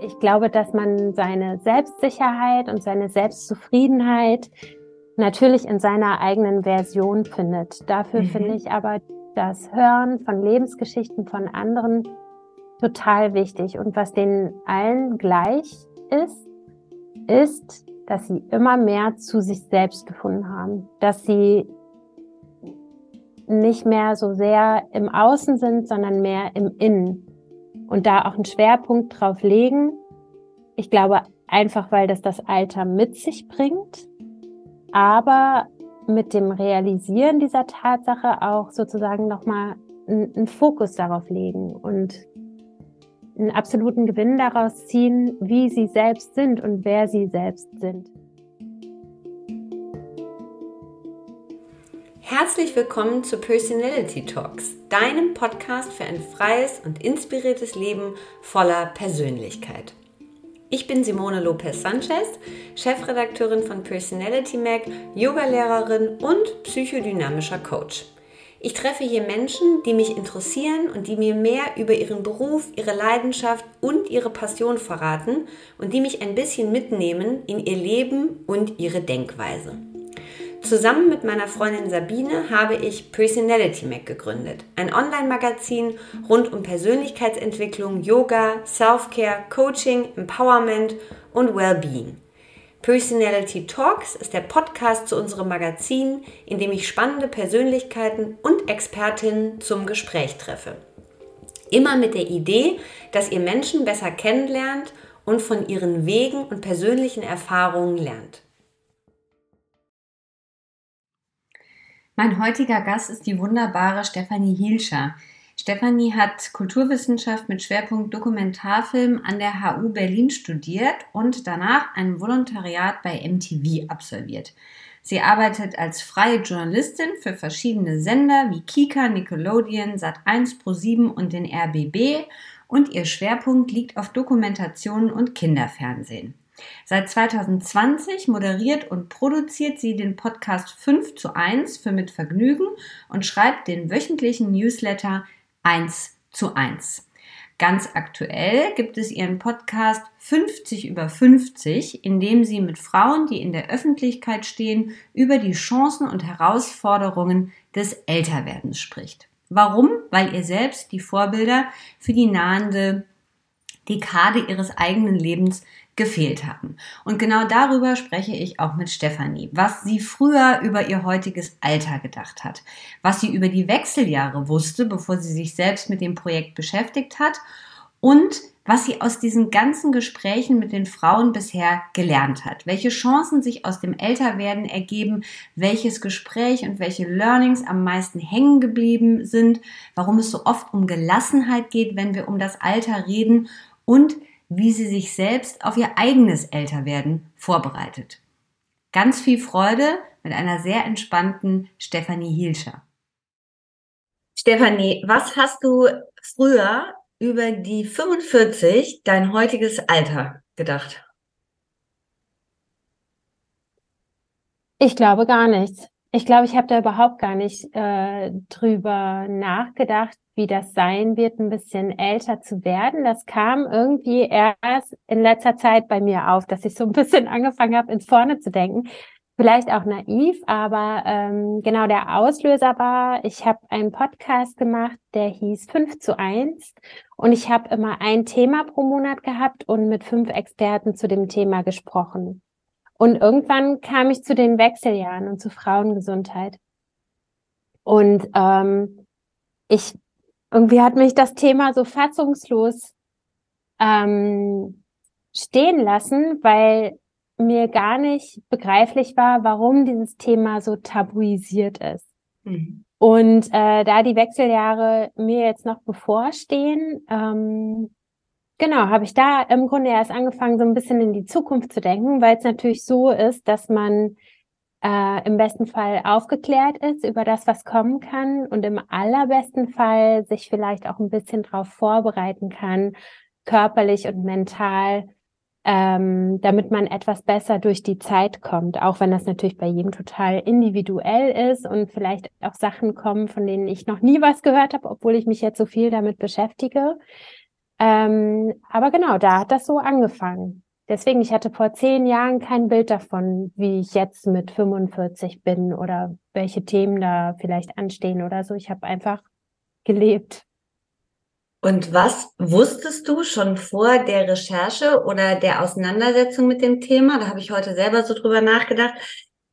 Ich glaube, dass man seine Selbstsicherheit und seine Selbstzufriedenheit natürlich in seiner eigenen Version findet. Dafür mhm. finde ich aber das Hören von Lebensgeschichten von anderen total wichtig. Und was denen allen gleich ist, ist, dass sie immer mehr zu sich selbst gefunden haben, dass sie nicht mehr so sehr im Außen sind, sondern mehr im Innen und da auch einen Schwerpunkt drauf legen. Ich glaube einfach, weil das das Alter mit sich bringt, aber mit dem Realisieren dieser Tatsache auch sozusagen nochmal einen Fokus darauf legen und einen absoluten Gewinn daraus ziehen, wie sie selbst sind und wer sie selbst sind. Herzlich willkommen zu Personality Talks, deinem Podcast für ein freies und inspiriertes Leben voller Persönlichkeit. Ich bin Simone Lopez Sanchez, Chefredakteurin von Personality Mag, Yogalehrerin und psychodynamischer Coach. Ich treffe hier Menschen, die mich interessieren und die mir mehr über ihren Beruf, ihre Leidenschaft und ihre Passion verraten und die mich ein bisschen mitnehmen in ihr Leben und ihre Denkweise. Zusammen mit meiner Freundin Sabine habe ich Personality Mac gegründet, ein Online-Magazin rund um Persönlichkeitsentwicklung, Yoga, Self-Care, Coaching, Empowerment und Wellbeing. Personality Talks ist der Podcast zu unserem Magazin, in dem ich spannende Persönlichkeiten und Expertinnen zum Gespräch treffe. Immer mit der Idee, dass ihr Menschen besser kennenlernt und von ihren Wegen und persönlichen Erfahrungen lernt. Mein heutiger Gast ist die wunderbare Stefanie Hielscher. Stefanie hat Kulturwissenschaft mit Schwerpunkt Dokumentarfilm an der HU Berlin studiert und danach ein Volontariat bei MTV absolviert. Sie arbeitet als freie Journalistin für verschiedene Sender wie Kika, Nickelodeon, Sat1 Pro7 und den RBB und ihr Schwerpunkt liegt auf Dokumentationen und Kinderfernsehen. Seit 2020 moderiert und produziert sie den Podcast 5 zu 1 für Mit Vergnügen und schreibt den wöchentlichen Newsletter 1 zu 1. Ganz aktuell gibt es ihren Podcast 50 über 50, in dem sie mit Frauen, die in der Öffentlichkeit stehen, über die Chancen und Herausforderungen des Älterwerdens spricht. Warum? Weil ihr selbst die Vorbilder für die nahende Dekade ihres eigenen Lebens gefehlt haben. Und genau darüber spreche ich auch mit Stefanie, was sie früher über ihr heutiges Alter gedacht hat, was sie über die Wechseljahre wusste, bevor sie sich selbst mit dem Projekt beschäftigt hat und was sie aus diesen ganzen Gesprächen mit den Frauen bisher gelernt hat, welche Chancen sich aus dem Älterwerden ergeben, welches Gespräch und welche Learnings am meisten hängen geblieben sind, warum es so oft um Gelassenheit geht, wenn wir um das Alter reden und wie sie sich selbst auf ihr eigenes Älterwerden vorbereitet. Ganz viel Freude mit einer sehr entspannten Stefanie Hielscher. Stefanie, was hast du früher über die 45, dein heutiges Alter, gedacht? Ich glaube gar nichts. Ich glaube, ich habe da überhaupt gar nicht äh, drüber nachgedacht, wie das sein wird, ein bisschen älter zu werden. Das kam irgendwie erst in letzter Zeit bei mir auf, dass ich so ein bisschen angefangen habe, ins Vorne zu denken. Vielleicht auch naiv, aber ähm, genau der Auslöser war, ich habe einen Podcast gemacht, der hieß 5 zu 1 und ich habe immer ein Thema pro Monat gehabt und mit fünf Experten zu dem Thema gesprochen. Und irgendwann kam ich zu den Wechseljahren und zu Frauengesundheit. Und ähm, ich irgendwie hat mich das Thema so fassungslos ähm, stehen lassen, weil mir gar nicht begreiflich war, warum dieses Thema so tabuisiert ist. Mhm. Und äh, da die Wechseljahre mir jetzt noch bevorstehen, ähm, genau, habe ich da im Grunde erst angefangen, so ein bisschen in die Zukunft zu denken, weil es natürlich so ist, dass man äh, im besten Fall aufgeklärt ist über das, was kommen kann und im allerbesten Fall sich vielleicht auch ein bisschen darauf vorbereiten kann, körperlich und mental, ähm, damit man etwas besser durch die Zeit kommt, auch wenn das natürlich bei jedem total individuell ist und vielleicht auch Sachen kommen, von denen ich noch nie was gehört habe, obwohl ich mich jetzt so viel damit beschäftige. Ähm, aber genau, da hat das so angefangen. Deswegen, ich hatte vor zehn Jahren kein Bild davon, wie ich jetzt mit 45 bin oder welche Themen da vielleicht anstehen oder so. Ich habe einfach gelebt. Und was wusstest du schon vor der Recherche oder der Auseinandersetzung mit dem Thema? Da habe ich heute selber so drüber nachgedacht,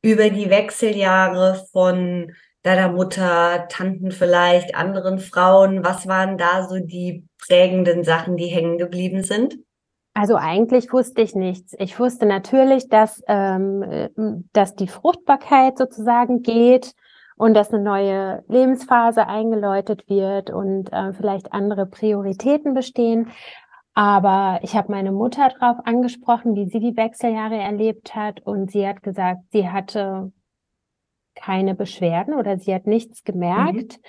über die Wechseljahre von deiner Mutter, Tanten vielleicht, anderen Frauen. Was waren da so die prägenden Sachen, die hängen geblieben sind? Also eigentlich wusste ich nichts. Ich wusste natürlich, dass, ähm, äh, dass die Fruchtbarkeit sozusagen geht und dass eine neue Lebensphase eingeläutet wird und äh, vielleicht andere Prioritäten bestehen. Aber ich habe meine Mutter darauf angesprochen, wie sie die Wechseljahre erlebt hat und sie hat gesagt, sie hatte keine Beschwerden oder sie hat nichts gemerkt. Mhm.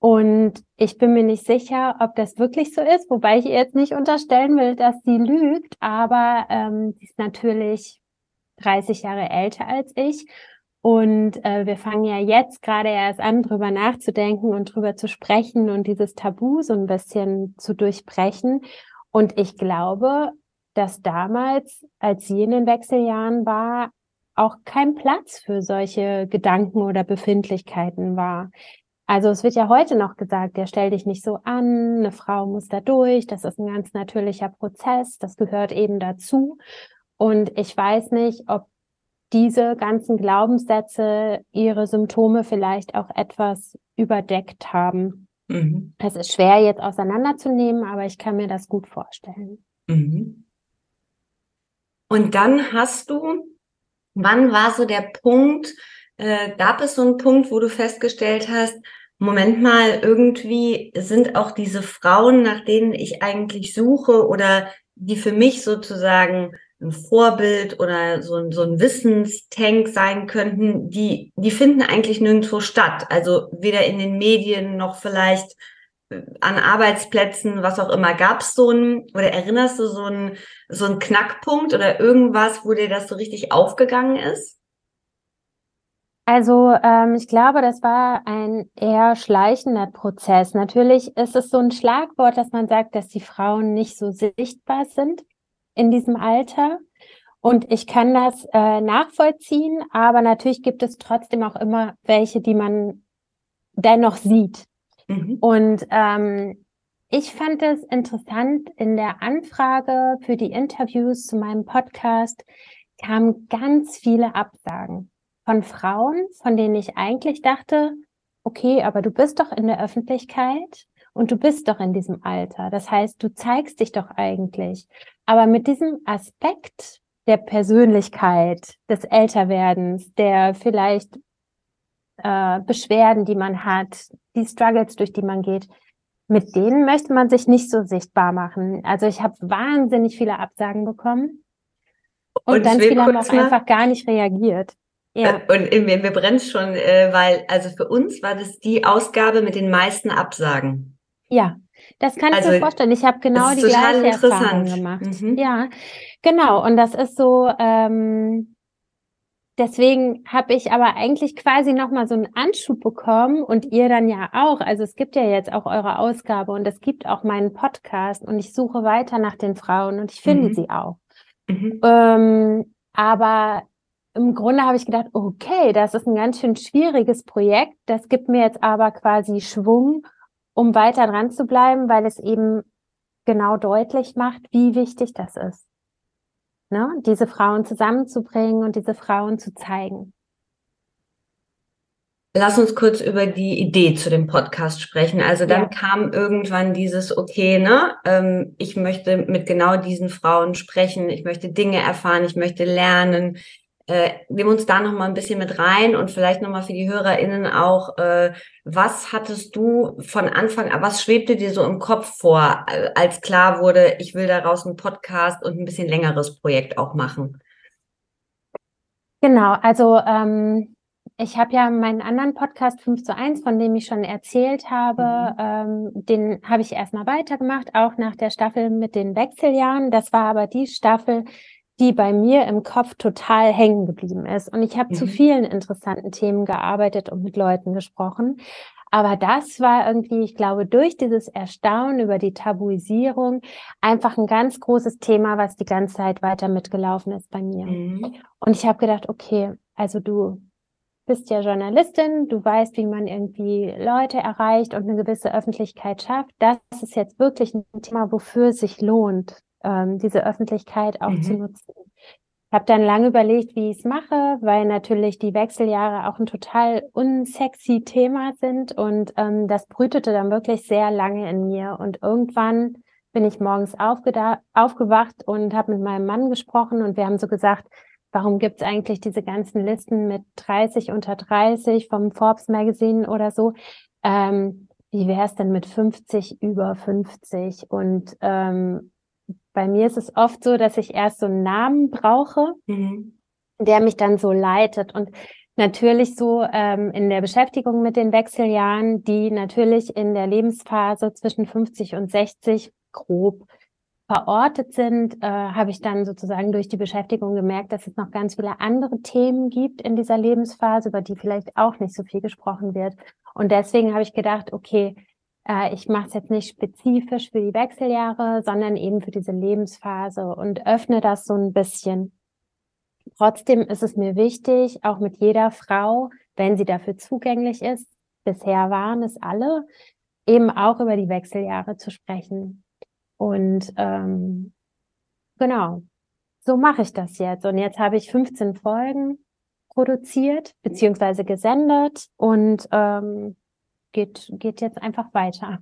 Und ich bin mir nicht sicher, ob das wirklich so ist, wobei ich ihr jetzt nicht unterstellen will, dass sie lügt, aber ähm, sie ist natürlich 30 Jahre älter als ich. Und äh, wir fangen ja jetzt gerade erst an, drüber nachzudenken und drüber zu sprechen und dieses Tabu so ein bisschen zu durchbrechen. Und ich glaube, dass damals, als sie in den Wechseljahren war, auch kein Platz für solche Gedanken oder Befindlichkeiten war. Also es wird ja heute noch gesagt, der stell dich nicht so an, eine Frau muss da durch, das ist ein ganz natürlicher Prozess, das gehört eben dazu. Und ich weiß nicht, ob diese ganzen Glaubenssätze ihre Symptome vielleicht auch etwas überdeckt haben. Mhm. Es ist schwer jetzt auseinanderzunehmen, aber ich kann mir das gut vorstellen. Mhm. Und dann hast du, wann war so der Punkt, äh, gab es so einen Punkt, wo du festgestellt hast, Moment mal, irgendwie sind auch diese Frauen, nach denen ich eigentlich suche oder die für mich sozusagen ein Vorbild oder so, so ein Wissenstank sein könnten, die, die finden eigentlich nirgendwo statt. Also weder in den Medien noch vielleicht an Arbeitsplätzen, was auch immer. Gab es so ein, oder erinnerst du so ein, so ein Knackpunkt oder irgendwas, wo dir das so richtig aufgegangen ist? Also ähm, ich glaube, das war ein eher schleichender Prozess. Natürlich ist es so ein Schlagwort, dass man sagt, dass die Frauen nicht so sichtbar sind in diesem Alter. Und ich kann das äh, nachvollziehen, aber natürlich gibt es trotzdem auch immer welche, die man dennoch sieht. Mhm. Und ähm, ich fand es interessant, in der Anfrage für die Interviews zu meinem Podcast kamen ganz viele Absagen von Frauen, von denen ich eigentlich dachte, okay, aber du bist doch in der Öffentlichkeit und du bist doch in diesem Alter. Das heißt, du zeigst dich doch eigentlich. Aber mit diesem Aspekt der Persönlichkeit, des Älterwerdens, der vielleicht äh, Beschwerden, die man hat, die Struggles, durch die man geht, mit denen möchte man sich nicht so sichtbar machen. Also ich habe wahnsinnig viele Absagen bekommen. Und, und ganz viele haben auch einfach gar nicht reagiert. Ja. Äh, und mir, mir brennt schon, äh, weil, also für uns war das die Ausgabe mit den meisten Absagen. Ja, das kann also, ich mir vorstellen. Ich habe genau die gleiche Erfahrung gemacht. Mhm. Ja, genau. Und das ist so, ähm, deswegen habe ich aber eigentlich quasi nochmal so einen Anschub bekommen und ihr dann ja auch. Also es gibt ja jetzt auch eure Ausgabe und es gibt auch meinen Podcast und ich suche weiter nach den Frauen und ich finde mhm. sie auch. Mhm. Ähm, aber im Grunde habe ich gedacht, okay, das ist ein ganz schön schwieriges Projekt. Das gibt mir jetzt aber quasi Schwung, um weiter dran zu bleiben, weil es eben genau deutlich macht, wie wichtig das ist. Ne? Diese Frauen zusammenzubringen und diese Frauen zu zeigen. Lass uns kurz über die Idee zu dem Podcast sprechen. Also dann ja. kam irgendwann dieses, okay, ne, ähm, ich möchte mit genau diesen Frauen sprechen, ich möchte Dinge erfahren, ich möchte lernen, äh, nimm uns da noch mal ein bisschen mit rein und vielleicht noch mal für die HörerInnen auch, äh, was hattest du von Anfang an, was schwebte dir so im Kopf vor, äh, als klar wurde, ich will daraus einen Podcast und ein bisschen längeres Projekt auch machen? Genau, also ähm, ich habe ja meinen anderen Podcast 5 zu 1, von dem ich schon erzählt habe, mhm. ähm, den habe ich erstmal weitergemacht, auch nach der Staffel mit den Wechseljahren. Das war aber die Staffel, die bei mir im Kopf total hängen geblieben ist. Und ich habe mhm. zu vielen interessanten Themen gearbeitet und mit Leuten gesprochen. Aber das war irgendwie, ich glaube, durch dieses Erstaunen über die Tabuisierung einfach ein ganz großes Thema, was die ganze Zeit weiter mitgelaufen ist bei mir. Mhm. Und ich habe gedacht, okay, also du bist ja Journalistin, du weißt, wie man irgendwie Leute erreicht und eine gewisse Öffentlichkeit schafft. Das ist jetzt wirklich ein Thema, wofür es sich lohnt, ähm, diese Öffentlichkeit auch mhm. zu nutzen. Ich habe dann lange überlegt, wie ich es mache, weil natürlich die Wechseljahre auch ein total unsexy Thema sind und ähm, das brütete dann wirklich sehr lange in mir und irgendwann bin ich morgens aufgewacht und habe mit meinem Mann gesprochen und wir haben so gesagt, warum gibt es eigentlich diese ganzen Listen mit 30 unter 30 vom Forbes Magazine oder so? Ähm, wie wäre es denn mit 50 über 50? Und ähm, bei mir ist es oft so, dass ich erst so einen Namen brauche, mhm. der mich dann so leitet. Und natürlich so ähm, in der Beschäftigung mit den Wechseljahren, die natürlich in der Lebensphase zwischen 50 und 60 grob verortet sind, äh, habe ich dann sozusagen durch die Beschäftigung gemerkt, dass es noch ganz viele andere Themen gibt in dieser Lebensphase, über die vielleicht auch nicht so viel gesprochen wird. Und deswegen habe ich gedacht, okay, äh, ich mache es jetzt nicht spezifisch für die Wechseljahre, sondern eben für diese Lebensphase und öffne das so ein bisschen. Trotzdem ist es mir wichtig, auch mit jeder Frau, wenn sie dafür zugänglich ist, bisher waren es alle, eben auch über die Wechseljahre zu sprechen. Und ähm, genau, so mache ich das jetzt. Und jetzt habe ich 15 Folgen produziert beziehungsweise gesendet und ähm, geht, geht jetzt einfach weiter.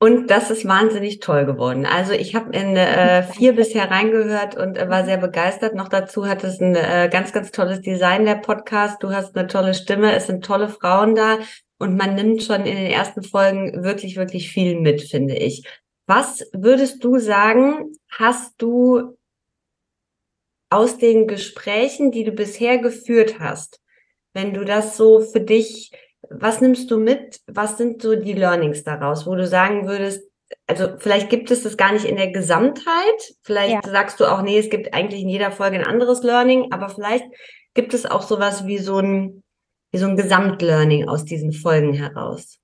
Und das ist wahnsinnig toll geworden. Also ich habe in äh, vier bisher reingehört und äh, war sehr begeistert. Noch dazu hat es ein äh, ganz, ganz tolles Design, der Podcast. Du hast eine tolle Stimme, es sind tolle Frauen da und man nimmt schon in den ersten Folgen wirklich, wirklich viel mit, finde ich. Was würdest du sagen, hast du aus den Gesprächen, die du bisher geführt hast, wenn du das so für dich, was nimmst du mit? Was sind so die Learnings daraus, wo du sagen würdest, also vielleicht gibt es das gar nicht in der Gesamtheit. Vielleicht ja. sagst du auch, nee, es gibt eigentlich in jeder Folge ein anderes Learning, aber vielleicht gibt es auch sowas wie so ein, wie so ein Gesamtlearning aus diesen Folgen heraus.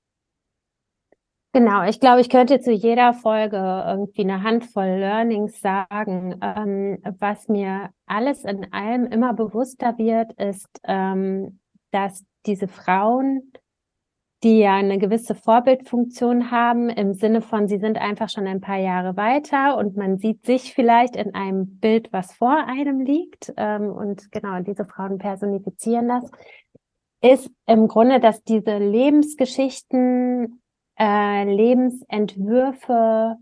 Genau, ich glaube, ich könnte zu jeder Folge irgendwie eine Handvoll Learnings sagen. Ähm, was mir alles in allem immer bewusster wird, ist, ähm, dass diese Frauen, die ja eine gewisse Vorbildfunktion haben, im Sinne von, sie sind einfach schon ein paar Jahre weiter und man sieht sich vielleicht in einem Bild, was vor einem liegt. Ähm, und genau, diese Frauen personifizieren das ist im Grunde, dass diese Lebensgeschichten äh, Lebensentwürfe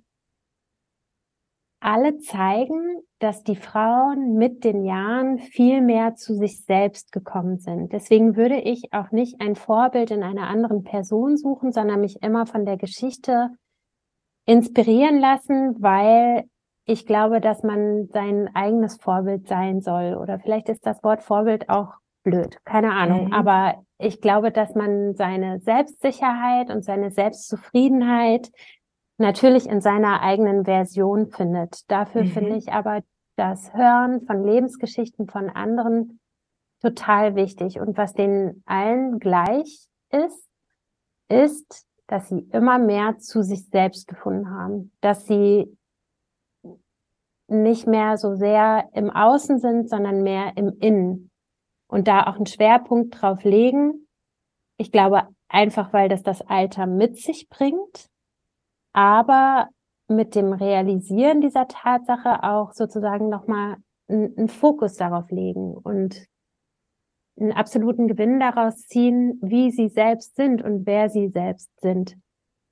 alle zeigen, dass die Frauen mit den Jahren viel mehr zu sich selbst gekommen sind. Deswegen würde ich auch nicht ein Vorbild in einer anderen Person suchen, sondern mich immer von der Geschichte inspirieren lassen, weil ich glaube, dass man sein eigenes Vorbild sein soll. Oder vielleicht ist das Wort Vorbild auch blöd, keine Ahnung. Mhm. Aber ich glaube, dass man seine Selbstsicherheit und seine Selbstzufriedenheit natürlich in seiner eigenen Version findet. Dafür mhm. finde ich aber das Hören von Lebensgeschichten von anderen total wichtig. Und was denen allen gleich ist, ist, dass sie immer mehr zu sich selbst gefunden haben, dass sie nicht mehr so sehr im Außen sind, sondern mehr im Innen und da auch einen Schwerpunkt drauf legen. Ich glaube einfach, weil das das Alter mit sich bringt, aber mit dem Realisieren dieser Tatsache auch sozusagen nochmal einen Fokus darauf legen und einen absoluten Gewinn daraus ziehen, wie sie selbst sind und wer sie selbst sind.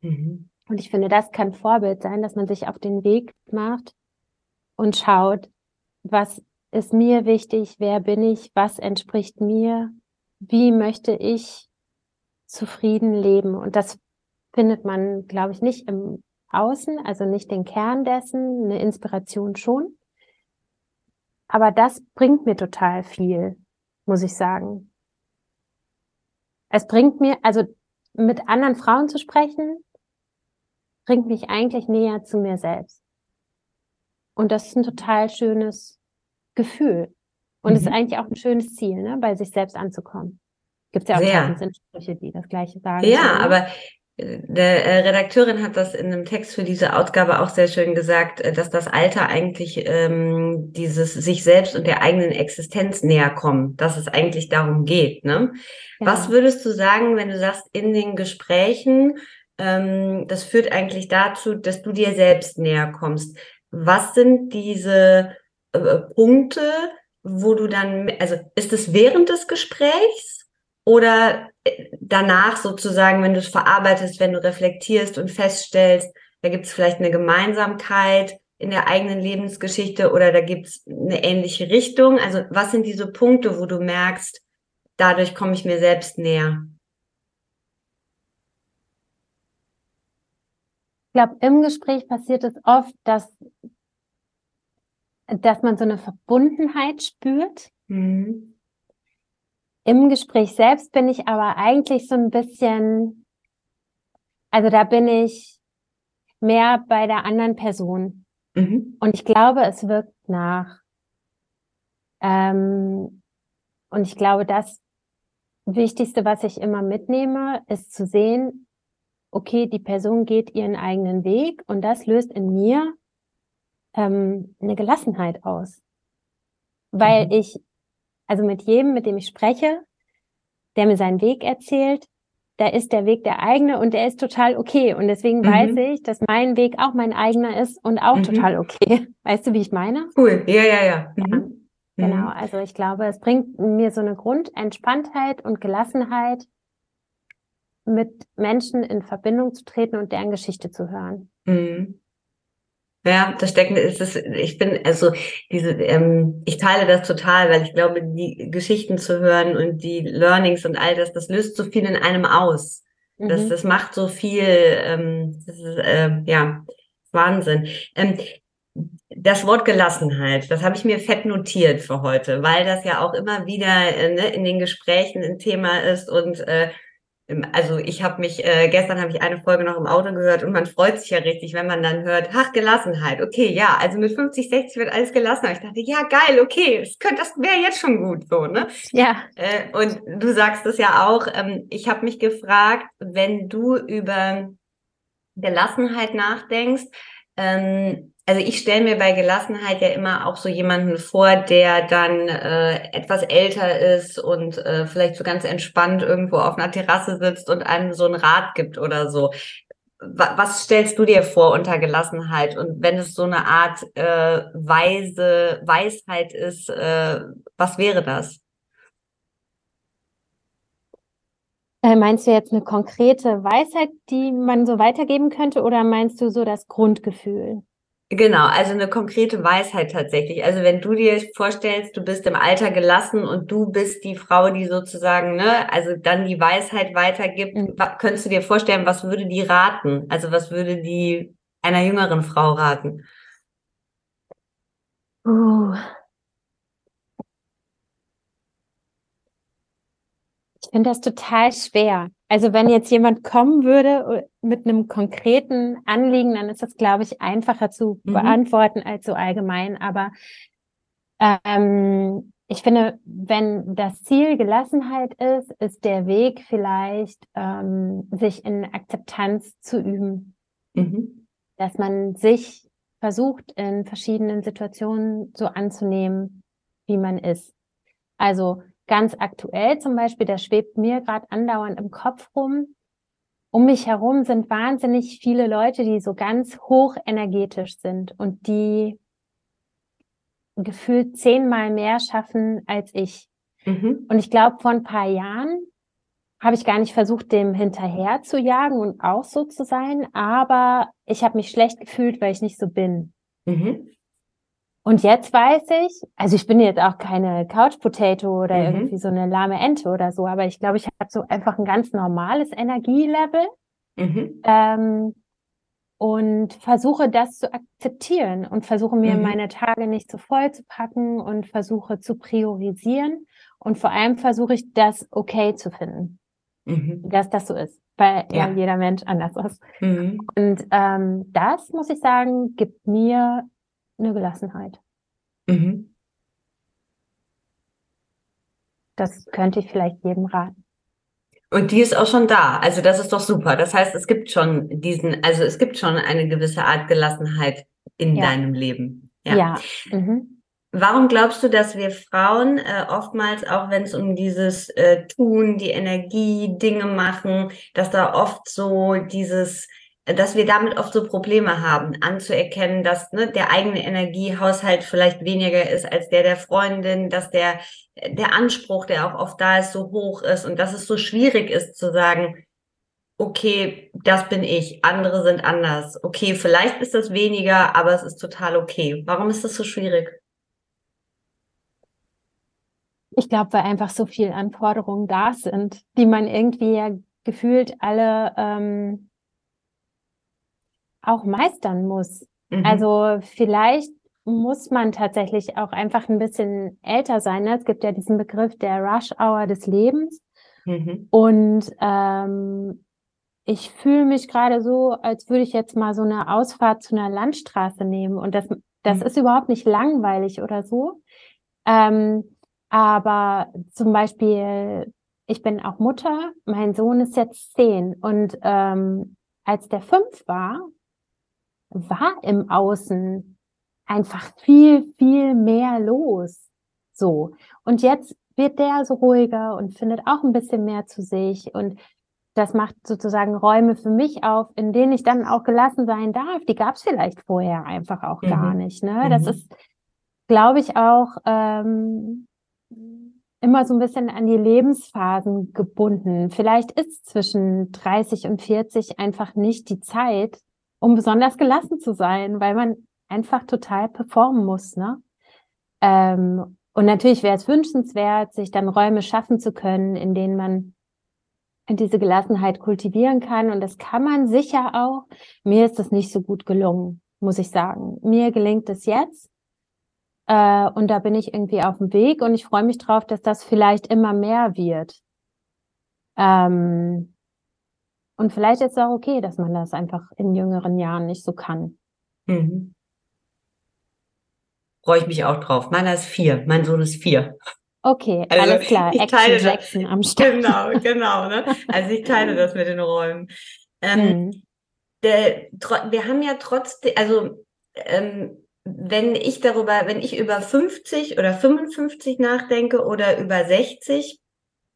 Mhm. Und ich finde, das kann Vorbild sein, dass man sich auf den Weg macht und schaut, was ist mir wichtig, wer bin ich, was entspricht mir, wie möchte ich zufrieden leben. Und das findet man, glaube ich, nicht im Außen, also nicht den Kern dessen, eine Inspiration schon. Aber das bringt mir total viel, muss ich sagen. Es bringt mir, also mit anderen Frauen zu sprechen, bringt mich eigentlich näher zu mir selbst. Und das ist ein total schönes Gefühl. Und es mhm. ist eigentlich auch ein schönes Ziel, ne, bei sich selbst anzukommen. Gibt es ja auch tausend Sinnsprüche, die das Gleiche sagen. Ja, aber der äh, Redakteurin hat das in einem Text für diese Ausgabe auch sehr schön gesagt, äh, dass das Alter eigentlich ähm, dieses sich selbst und der eigenen Existenz näher kommt, dass es eigentlich darum geht. Ne? Ja. Was würdest du sagen, wenn du sagst, in den Gesprächen, ähm, das führt eigentlich dazu, dass du dir selbst näher kommst. Was sind diese äh, Punkte, wo du dann, also ist es während des Gesprächs oder danach sozusagen, wenn du es verarbeitest, wenn du reflektierst und feststellst, da gibt es vielleicht eine Gemeinsamkeit in der eigenen Lebensgeschichte oder da gibt es eine ähnliche Richtung. Also was sind diese Punkte, wo du merkst, dadurch komme ich mir selbst näher? Ich glaube, im Gespräch passiert es oft, dass, dass man so eine Verbundenheit spürt. Mhm. Im Gespräch selbst bin ich aber eigentlich so ein bisschen, also da bin ich mehr bei der anderen Person. Mhm. Und ich glaube, es wirkt nach. Ähm, und ich glaube, das Wichtigste, was ich immer mitnehme, ist zu sehen, okay, die Person geht ihren eigenen Weg und das löst in mir ähm, eine Gelassenheit aus. Weil mhm. ich also mit jedem, mit dem ich spreche, der mir seinen Weg erzählt, da ist der Weg der eigene und der ist total okay. Und deswegen mhm. weiß ich, dass mein Weg auch mein eigener ist und auch mhm. total okay. Weißt du, wie ich meine? Cool. Ja, ja, ja. Mhm. ja. Genau. Mhm. Also ich glaube, es bringt mir so eine Grundentspanntheit und Gelassenheit, mit Menschen in Verbindung zu treten und deren Geschichte zu hören. Ja, das Steckende ist es, ich bin, also diese, ähm, ich teile das total, weil ich glaube, die Geschichten zu hören und die Learnings und all das, das löst so viel in einem aus. Mhm. Das, das macht so viel, ähm, das ist, äh, ja, Wahnsinn. Ähm, das Wort Gelassenheit, das habe ich mir fett notiert für heute, weil das ja auch immer wieder äh, ne, in den Gesprächen ein Thema ist und äh, also ich habe mich, äh, gestern habe ich eine Folge noch im Auto gehört und man freut sich ja richtig, wenn man dann hört, ach, Gelassenheit, okay, ja, also mit 50, 60 wird alles gelassen. ich dachte, ja, geil, okay, das, könnte, das wäre jetzt schon gut so, ne? Ja. Äh, und du sagst es ja auch, ähm, ich habe mich gefragt, wenn du über Gelassenheit nachdenkst, ähm, also ich stelle mir bei Gelassenheit ja immer auch so jemanden vor, der dann äh, etwas älter ist und äh, vielleicht so ganz entspannt irgendwo auf einer Terrasse sitzt und einem so einen Rat gibt oder so. Was stellst du dir vor unter Gelassenheit? Und wenn es so eine Art äh, weise Weisheit ist, äh, was wäre das? Äh, meinst du jetzt eine konkrete Weisheit, die man so weitergeben könnte, oder meinst du so das Grundgefühl? Genau, also eine konkrete Weisheit tatsächlich. Also wenn du dir vorstellst, du bist im Alter gelassen und du bist die Frau, die sozusagen, ne, also dann die Weisheit weitergibt, mhm. könntest du dir vorstellen, was würde die raten? Also was würde die einer jüngeren Frau raten? Uh. Ich finde das total schwer. Also wenn jetzt jemand kommen würde äh, mit einem konkreten Anliegen, dann ist das, glaube ich, einfacher zu mhm. beantworten als so allgemein. Aber ähm, ich finde, wenn das Ziel Gelassenheit ist, ist der Weg vielleicht, ähm, sich in Akzeptanz zu üben. Mhm. Dass man sich versucht, in verschiedenen Situationen so anzunehmen, wie man ist. Also ganz aktuell zum Beispiel, da schwebt mir gerade andauernd im Kopf rum. Um mich herum sind wahnsinnig viele Leute, die so ganz hoch energetisch sind und die gefühlt zehnmal mehr schaffen als ich. Mhm. Und ich glaube, vor ein paar Jahren habe ich gar nicht versucht, dem hinterher zu jagen und auch so zu sein, aber ich habe mich schlecht gefühlt, weil ich nicht so bin. Mhm. Und jetzt weiß ich, also ich bin jetzt auch keine Couch Potato oder mhm. irgendwie so eine lahme Ente oder so, aber ich glaube, ich habe so einfach ein ganz normales Energielevel mhm. ähm, und versuche das zu akzeptieren und versuche mir mhm. meine Tage nicht zu so voll zu packen und versuche zu priorisieren und vor allem versuche ich das okay zu finden, mhm. dass das so ist, weil ja. ja jeder Mensch anders ist. Mhm. Und ähm, das muss ich sagen, gibt mir eine Gelassenheit. Mhm. Das könnte ich vielleicht jedem raten. Und die ist auch schon da. Also das ist doch super. Das heißt, es gibt schon diesen, also es gibt schon eine gewisse Art Gelassenheit in ja. deinem Leben. Ja. ja. Mhm. Warum glaubst du, dass wir Frauen äh, oftmals, auch wenn es um dieses äh, Tun, die Energie, Dinge machen, dass da oft so dieses, dass wir damit oft so Probleme haben, anzuerkennen, dass ne, der eigene Energiehaushalt vielleicht weniger ist als der der Freundin, dass der, der Anspruch, der auch oft da ist, so hoch ist und dass es so schwierig ist zu sagen, okay, das bin ich, andere sind anders. Okay, vielleicht ist das weniger, aber es ist total okay. Warum ist das so schwierig? Ich glaube, weil einfach so viele Anforderungen da sind, die man irgendwie ja gefühlt alle ähm, auch meistern muss. Mhm. Also vielleicht muss man tatsächlich auch einfach ein bisschen älter sein. Ne? Es gibt ja diesen Begriff der Rush Hour des Lebens. Mhm. Und ähm, ich fühle mich gerade so, als würde ich jetzt mal so eine Ausfahrt zu einer Landstraße nehmen. Und das, das mhm. ist überhaupt nicht langweilig oder so. Ähm, aber zum Beispiel, ich bin auch Mutter, mein Sohn ist jetzt zehn und ähm, als der fünf war, war im Außen einfach viel, viel mehr los. So. Und jetzt wird der so ruhiger und findet auch ein bisschen mehr zu sich und das macht sozusagen Räume für mich auf, in denen ich dann auch gelassen sein darf. Die gab es vielleicht vorher einfach auch mhm. gar nicht. Ne? Mhm. Das ist, glaube ich, auch ähm, immer so ein bisschen an die Lebensphasen gebunden. Vielleicht ist zwischen 30 und 40 einfach nicht die Zeit, um besonders gelassen zu sein, weil man einfach total performen muss. Ne? Ähm, und natürlich wäre es wünschenswert, sich dann Räume schaffen zu können, in denen man diese Gelassenheit kultivieren kann. Und das kann man sicher auch. Mir ist das nicht so gut gelungen, muss ich sagen. Mir gelingt es jetzt. Äh, und da bin ich irgendwie auf dem Weg und ich freue mich drauf, dass das vielleicht immer mehr wird. Ähm, und vielleicht ist es auch okay, dass man das einfach in jüngeren Jahren nicht so kann. Mhm. Freue ich mich auch drauf. Meiner ist vier, mein Sohn ist vier. Okay, also alles klar. Ich Action teile Jackson das, am Start. Genau, genau. Ne? Also ich teile das mit den Räumen. Ähm, mhm. der, wir haben ja trotzdem, also ähm, wenn ich darüber, wenn ich über 50 oder 55 nachdenke oder über 60,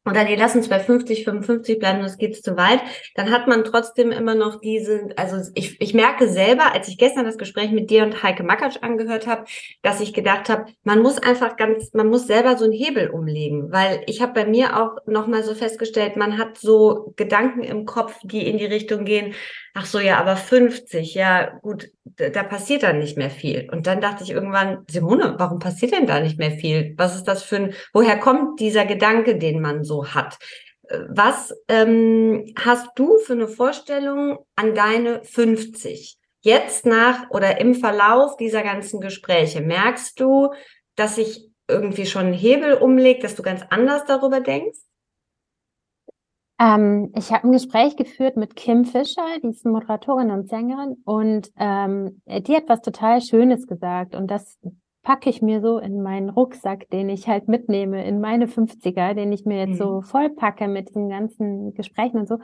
oder nee, lass uns bei 50, 55 bleiben, das geht zu weit, dann hat man trotzdem immer noch diese, also ich, ich merke selber, als ich gestern das Gespräch mit dir und Heike Makatsch angehört habe, dass ich gedacht habe, man muss einfach ganz, man muss selber so einen Hebel umlegen, weil ich habe bei mir auch nochmal so festgestellt, man hat so Gedanken im Kopf, die in die Richtung gehen, ach so, ja, aber 50, ja, gut, da, passiert dann nicht mehr viel. Und dann dachte ich irgendwann, Simone, warum passiert denn da nicht mehr viel? Was ist das für ein, woher kommt dieser Gedanke, den man so hat? Was ähm, hast du für eine Vorstellung an deine 50? Jetzt nach oder im Verlauf dieser ganzen Gespräche, merkst du, dass sich irgendwie schon ein Hebel umlegt, dass du ganz anders darüber denkst? Ähm, ich habe ein Gespräch geführt mit Kim Fischer, die ist Moderatorin und Sängerin, und ähm, die hat was total Schönes gesagt. Und das packe ich mir so in meinen Rucksack, den ich halt mitnehme, in meine 50er, den ich mir jetzt mhm. so voll packe mit diesen ganzen Gesprächen und so.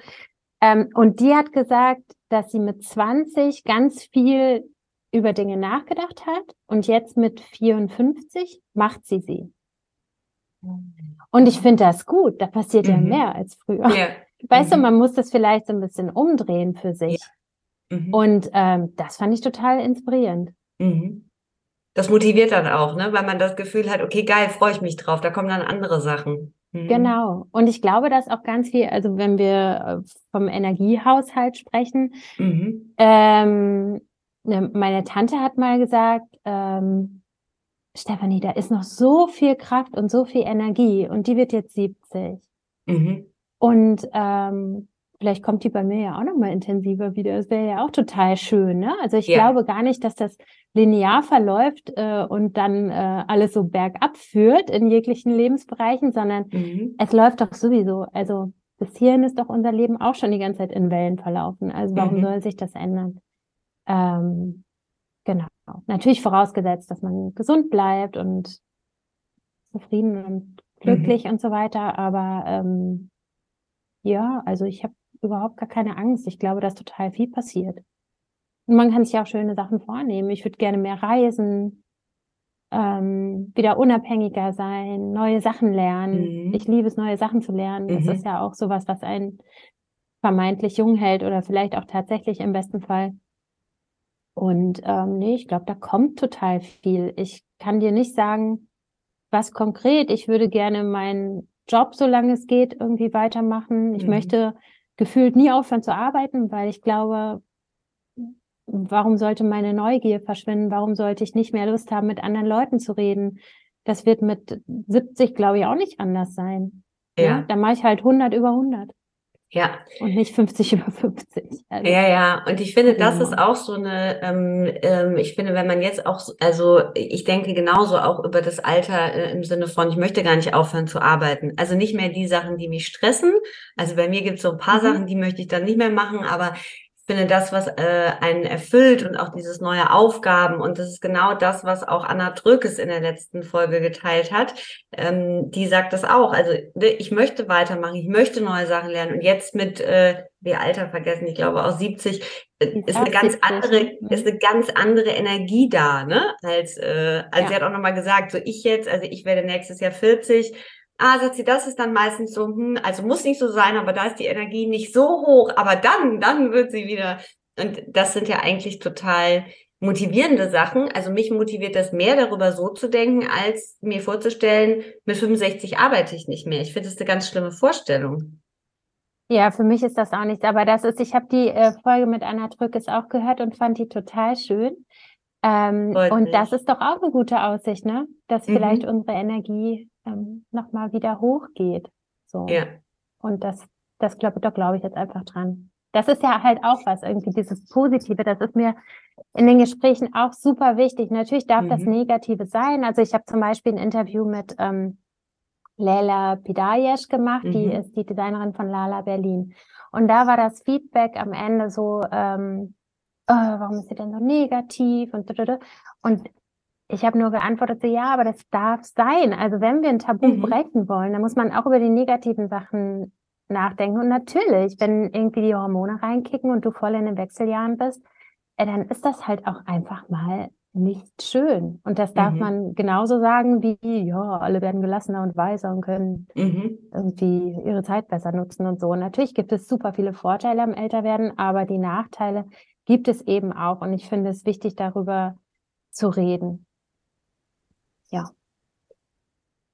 Ähm, und die hat gesagt, dass sie mit 20 ganz viel über Dinge nachgedacht hat und jetzt mit 54 macht sie sie. Und ich finde das gut, da passiert mhm. ja mehr als früher. Ja. Weißt mhm. du, man muss das vielleicht so ein bisschen umdrehen für sich. Ja. Mhm. Und ähm, das fand ich total inspirierend. Mhm. Das motiviert dann auch, ne? weil man das Gefühl hat, okay, geil, freue ich mich drauf, da kommen dann andere Sachen. Mhm. Genau. Und ich glaube, dass auch ganz viel, also wenn wir äh, vom Energiehaushalt sprechen, mhm. ähm, ne, meine Tante hat mal gesagt, ähm, Stefanie, da ist noch so viel Kraft und so viel Energie und die wird jetzt 70. Mhm. Und ähm, vielleicht kommt die bei mir ja auch noch mal intensiver wieder. Das wäre ja auch total schön. Ne? Also ich ja. glaube gar nicht, dass das linear verläuft äh, und dann äh, alles so bergab führt in jeglichen Lebensbereichen, sondern mhm. es läuft doch sowieso. Also bis hierhin ist doch unser Leben auch schon die ganze Zeit in Wellen verlaufen. Also warum mhm. soll sich das ändern? Ähm, genau. Natürlich vorausgesetzt, dass man gesund bleibt und zufrieden und glücklich mhm. und so weiter. Aber ähm, ja, also ich habe überhaupt gar keine Angst. Ich glaube, dass total viel passiert. Und man kann sich auch schöne Sachen vornehmen. Ich würde gerne mehr reisen, ähm, wieder unabhängiger sein, neue Sachen lernen. Mhm. Ich liebe es, neue Sachen zu lernen. Mhm. Das ist ja auch sowas, was einen vermeintlich jung hält oder vielleicht auch tatsächlich im besten Fall. Und ähm, nee, ich glaube, da kommt total viel. Ich kann dir nicht sagen, was konkret. Ich würde gerne meinen Job, solange es geht, irgendwie weitermachen. Ich mhm. möchte gefühlt nie aufhören zu arbeiten, weil ich glaube, warum sollte meine Neugier verschwinden? Warum sollte ich nicht mehr Lust haben, mit anderen Leuten zu reden? Das wird mit 70, glaube ich, auch nicht anders sein. Ja. ja? Dann mache ich halt 100 über 100. Ja. Und nicht 50 über 50. Also, ja, ja. Und ich finde, das ist auch so eine, ähm, ähm, ich finde, wenn man jetzt auch, also ich denke genauso auch über das Alter äh, im Sinne von, ich möchte gar nicht aufhören zu arbeiten. Also nicht mehr die Sachen, die mich stressen. Also bei mir gibt es so ein paar mhm. Sachen, die möchte ich dann nicht mehr machen, aber finde das, was äh, einen erfüllt und auch dieses neue Aufgaben und das ist genau das, was auch Anna Drökes in der letzten Folge geteilt hat. Ähm, die sagt das auch. Also ne, ich möchte weitermachen, ich möchte neue Sachen lernen und jetzt mit äh, wie Alter vergessen, ich glaube auch 70 äh, ist eine ganz andere, ne? ist eine ganz andere Energie da, ne? Als äh, also ja. sie hat auch nochmal gesagt, so ich jetzt, also ich werde nächstes Jahr 40 Ah, sagt sie, das ist dann meistens so, hm, also muss nicht so sein, aber da ist die Energie nicht so hoch, aber dann, dann wird sie wieder. Und das sind ja eigentlich total motivierende Sachen. Also mich motiviert das mehr, darüber so zu denken, als mir vorzustellen, mit 65 arbeite ich nicht mehr. Ich finde das eine ganz schlimme Vorstellung. Ja, für mich ist das auch nichts. Aber das ist, ich habe die äh, Folge mit Anna Drückes auch gehört und fand die total schön. Ähm, und das ist doch auch eine gute Aussicht, ne? Dass mhm. vielleicht unsere Energie ähm, nochmal wieder hochgeht. So. Ja. Und das, das glaube da glaube ich jetzt einfach dran. Das ist ja halt auch was, irgendwie dieses Positive, das ist mir in den Gesprächen auch super wichtig. Natürlich darf mhm. das Negative sein. Also ich habe zum Beispiel ein Interview mit ähm, Leila Pidayesh gemacht, mhm. die ist die Designerin von Lala Berlin. Und da war das Feedback am Ende so, ähm, oh, warum ist sie denn so negativ und und ich habe nur geantwortet, so, ja, aber das darf sein. Also wenn wir ein Tabu mhm. brechen wollen, dann muss man auch über die negativen Sachen nachdenken. Und natürlich, wenn irgendwie die Hormone reinkicken und du voll in den Wechseljahren bist, äh, dann ist das halt auch einfach mal nicht schön. Und das darf mhm. man genauso sagen wie, ja, alle werden gelassener und weiser und können mhm. irgendwie ihre Zeit besser nutzen und so. Und natürlich gibt es super viele Vorteile am Älterwerden, aber die Nachteile gibt es eben auch. Und ich finde es wichtig, darüber zu reden ja.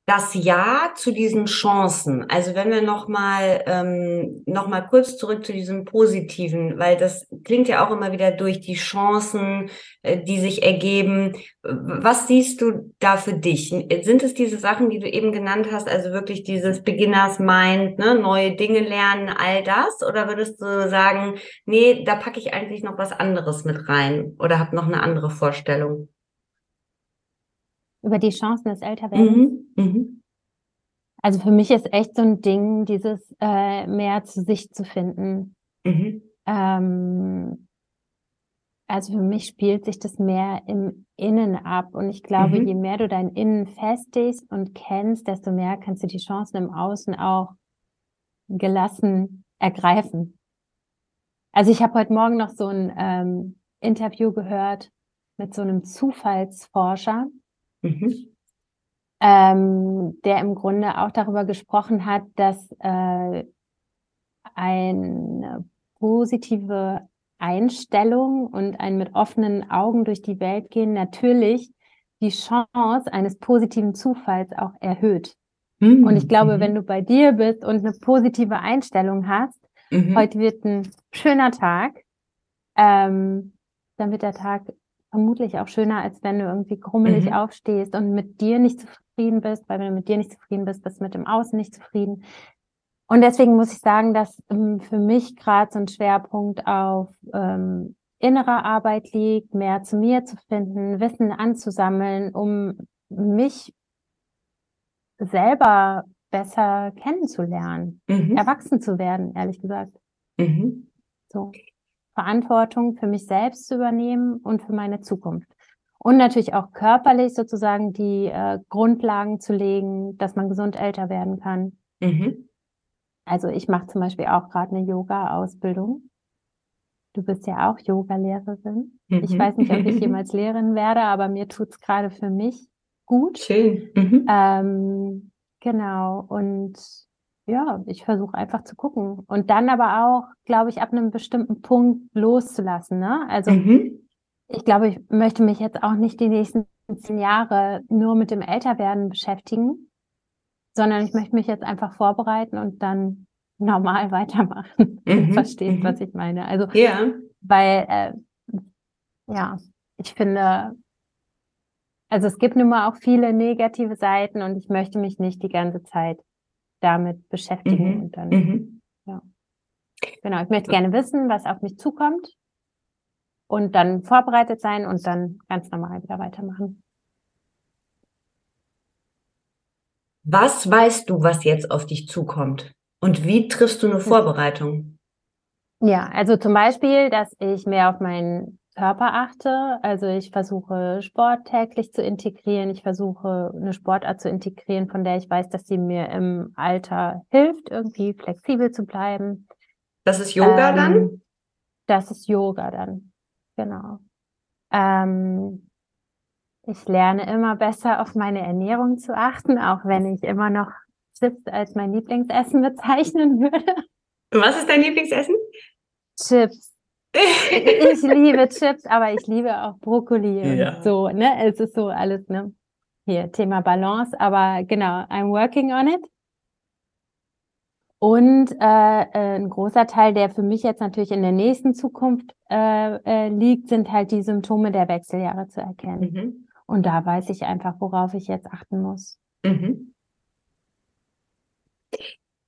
Das Ja zu diesen Chancen. Also wenn wir noch mal ähm, noch mal kurz zurück zu diesem Positiven, weil das klingt ja auch immer wieder durch die Chancen, äh, die sich ergeben. Was siehst du da für dich? Sind es diese Sachen, die du eben genannt hast, also wirklich dieses Beginners Mind, ne, neue Dinge lernen, all das? Oder würdest du sagen, nee, da packe ich eigentlich noch was anderes mit rein oder habe noch eine andere Vorstellung? Über die Chancen des Älterwerdens. Mhm. Mhm. Also für mich ist echt so ein Ding, dieses äh, mehr zu sich zu finden. Mhm. Ähm, also für mich spielt sich das mehr im Innen ab. Und ich glaube, mhm. je mehr du dein Innen festigst und kennst, desto mehr kannst du die Chancen im Außen auch gelassen ergreifen. Also ich habe heute Morgen noch so ein ähm, Interview gehört mit so einem Zufallsforscher, Mhm. Ähm, der im Grunde auch darüber gesprochen hat, dass äh, eine positive Einstellung und ein mit offenen Augen durch die Welt gehen natürlich die Chance eines positiven Zufalls auch erhöht. Mhm. Und ich glaube, mhm. wenn du bei dir bist und eine positive Einstellung hast, mhm. heute wird ein schöner Tag, ähm, dann wird der Tag vermutlich auch schöner, als wenn du irgendwie grummelig mhm. aufstehst und mit dir nicht zufrieden bist, weil wenn du mit dir nicht zufrieden bist, bist du mit dem Außen nicht zufrieden. Und deswegen muss ich sagen, dass ähm, für mich gerade so ein Schwerpunkt auf ähm, innerer Arbeit liegt, mehr zu mir zu finden, Wissen anzusammeln, um mich selber besser kennenzulernen, mhm. erwachsen zu werden, ehrlich gesagt. Mhm. So. Verantwortung für mich selbst zu übernehmen und für meine Zukunft. Und natürlich auch körperlich sozusagen die äh, Grundlagen zu legen, dass man gesund älter werden kann. Mhm. also ich mache zum Beispiel auch gerade eine Yoga-Ausbildung. Du bist ja auch Yoga-Lehrerin. Mhm. Ich weiß nicht, ob ich jemals Lehrerin werde, aber mir tut es gerade für mich gut. Schön. Mhm. Ähm, genau. Und ja, ich versuche einfach zu gucken. Und dann aber auch, glaube ich, ab einem bestimmten Punkt loszulassen. Ne? Also mhm. ich glaube, ich möchte mich jetzt auch nicht die nächsten zehn Jahre nur mit dem Älterwerden beschäftigen, sondern ich möchte mich jetzt einfach vorbereiten und dann normal weitermachen. Mhm. Verstehst, mhm. was ich meine? Also, ja. weil, äh, ja, ich finde, also es gibt nun mal auch viele negative Seiten und ich möchte mich nicht die ganze Zeit damit beschäftigen mhm. und dann, mhm. ja. Genau, ich möchte gerne wissen, was auf mich zukommt und dann vorbereitet sein und dann ganz normal wieder weitermachen. Was weißt du, was jetzt auf dich zukommt? Und wie triffst du eine hm. Vorbereitung? Ja, also zum Beispiel, dass ich mehr auf meinen Körper achte. Also ich versuche Sport täglich zu integrieren. Ich versuche eine Sportart zu integrieren, von der ich weiß, dass sie mir im Alter hilft, irgendwie flexibel zu bleiben. Das ist Yoga ähm, dann? Das ist Yoga dann, genau. Ähm, ich lerne immer besser auf meine Ernährung zu achten, auch wenn ich immer noch Chips als mein Lieblingsessen bezeichnen würde. Was ist dein Lieblingsessen? Chips. ich liebe Chips, aber ich liebe auch Brokkoli ja. und so, ne? Es ist so alles, ne? Hier, Thema Balance, aber genau, I'm working on it. Und äh, äh, ein großer Teil, der für mich jetzt natürlich in der nächsten Zukunft äh, äh, liegt, sind halt die Symptome der Wechseljahre zu erkennen. Mhm. Und da weiß ich einfach, worauf ich jetzt achten muss. Mhm.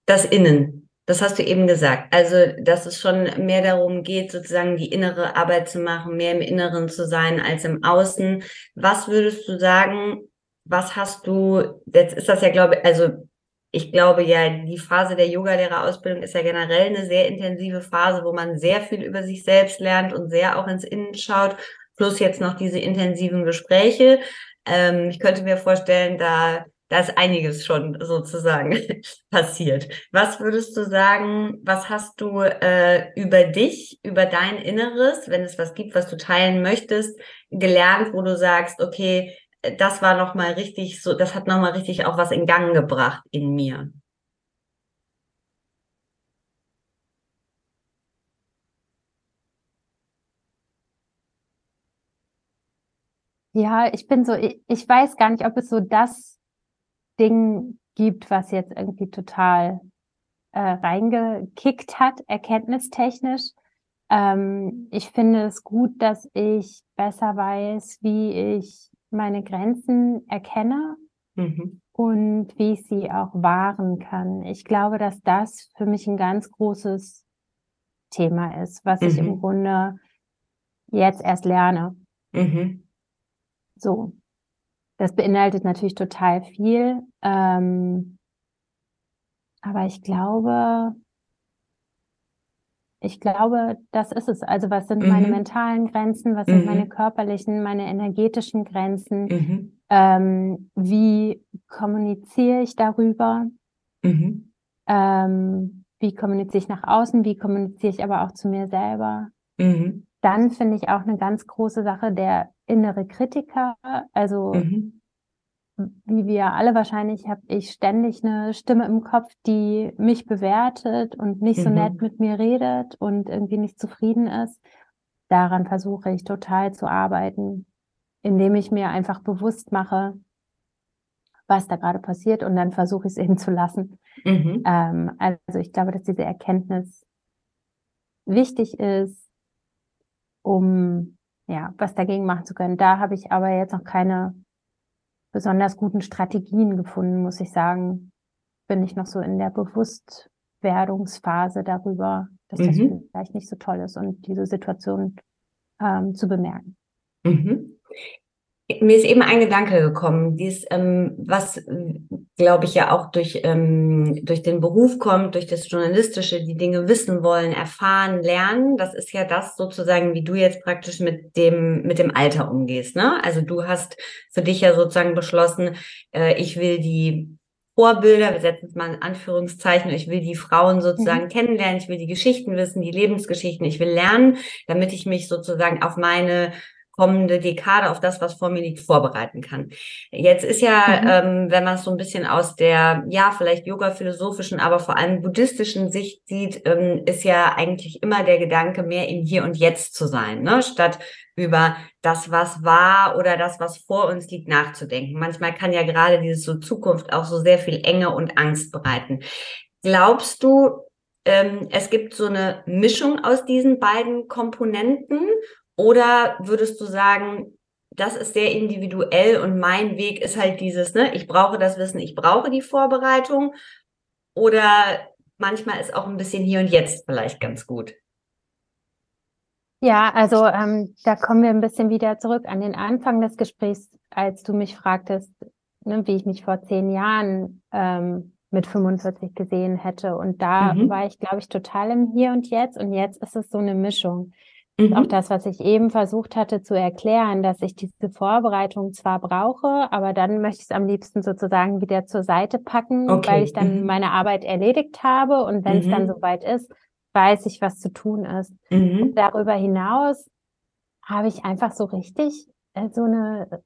Das Innen, das hast du eben gesagt. Also, dass es schon mehr darum geht, sozusagen die innere Arbeit zu machen, mehr im Inneren zu sein als im Außen. Was würdest du sagen, was hast du, jetzt ist das ja, glaube ich, also ich glaube ja, die Phase der Yogalehrerausbildung ist ja generell eine sehr intensive Phase, wo man sehr viel über sich selbst lernt und sehr auch ins Innen schaut plus jetzt noch diese intensiven Gespräche. Ähm, ich könnte mir vorstellen, da, da ist einiges schon sozusagen passiert. Was würdest du sagen, was hast du äh, über dich, über dein Inneres, wenn es was gibt, was du teilen möchtest, gelernt, wo du sagst, okay, das war nochmal richtig so, das hat nochmal richtig auch was in Gang gebracht in mir. Ja, ich bin so, ich, ich weiß gar nicht, ob es so das Ding gibt, was jetzt irgendwie total äh, reingekickt hat, erkenntnistechnisch. Ähm, ich finde es gut, dass ich besser weiß, wie ich meine Grenzen erkenne mhm. und wie ich sie auch wahren kann. Ich glaube, dass das für mich ein ganz großes Thema ist, was mhm. ich im mhm. Grunde jetzt erst lerne. Mhm. So. Das beinhaltet natürlich total viel. Ähm, aber ich glaube, ich glaube, das ist es. Also was sind mhm. meine mentalen Grenzen? Was mhm. sind meine körperlichen, meine energetischen Grenzen? Mhm. Ähm, wie kommuniziere ich darüber? Mhm. Ähm, wie kommuniziere ich nach außen? Wie kommuniziere ich aber auch zu mir selber? Mhm. Dann finde ich auch eine ganz große Sache der innere Kritiker. Also mhm. wie wir alle wahrscheinlich habe ich ständig eine Stimme im Kopf, die mich bewertet und nicht so mhm. nett mit mir redet und irgendwie nicht zufrieden ist. Daran versuche ich total zu arbeiten, indem ich mir einfach bewusst mache, was da gerade passiert und dann versuche ich es eben zu lassen. Mhm. Ähm, also ich glaube, dass diese Erkenntnis wichtig ist, um ja, was dagegen machen zu können. Da habe ich aber jetzt noch keine besonders guten Strategien gefunden, muss ich sagen. Bin ich noch so in der Bewusstwerdungsphase darüber, dass mhm. das vielleicht nicht so toll ist und diese Situation ähm, zu bemerken. Mhm. Mir ist eben ein Gedanke gekommen, dies, ähm, was, glaube ich, ja auch durch, ähm, durch den Beruf kommt, durch das Journalistische, die Dinge wissen wollen, erfahren, lernen. Das ist ja das sozusagen, wie du jetzt praktisch mit dem, mit dem Alter umgehst. Ne? Also du hast für dich ja sozusagen beschlossen, äh, ich will die Vorbilder, wir setzen es mal in Anführungszeichen, ich will die Frauen sozusagen mhm. kennenlernen, ich will die Geschichten wissen, die Lebensgeschichten, ich will lernen, damit ich mich sozusagen auf meine kommende Dekade auf das, was vor mir liegt, vorbereiten kann. Jetzt ist ja, mhm. ähm, wenn man es so ein bisschen aus der, ja, vielleicht yoga-philosophischen, aber vor allem buddhistischen Sicht sieht, ähm, ist ja eigentlich immer der Gedanke, mehr im Hier und Jetzt zu sein, ne? statt über das, was war oder das, was vor uns liegt, nachzudenken. Manchmal kann ja gerade diese so Zukunft auch so sehr viel Enge und Angst bereiten. Glaubst du, ähm, es gibt so eine Mischung aus diesen beiden Komponenten oder würdest du sagen, das ist sehr individuell und mein Weg ist halt dieses, ne, ich brauche das Wissen, ich brauche die Vorbereitung. Oder manchmal ist auch ein bisschen hier und jetzt vielleicht ganz gut. Ja, also ähm, da kommen wir ein bisschen wieder zurück an den Anfang des Gesprächs, als du mich fragtest, ne, wie ich mich vor zehn Jahren ähm, mit 45 gesehen hätte. Und da mhm. war ich, glaube ich, total im Hier und Jetzt. Und jetzt ist es so eine Mischung. Mhm. Auch das, was ich eben versucht hatte zu erklären, dass ich diese Vorbereitung zwar brauche, aber dann möchte ich es am liebsten sozusagen wieder zur Seite packen, okay. weil ich dann mhm. meine Arbeit erledigt habe und wenn mhm. es dann mhm. soweit ist, weiß ich, was zu tun ist. Mhm. Darüber hinaus habe ich einfach so richtig äh, so eine,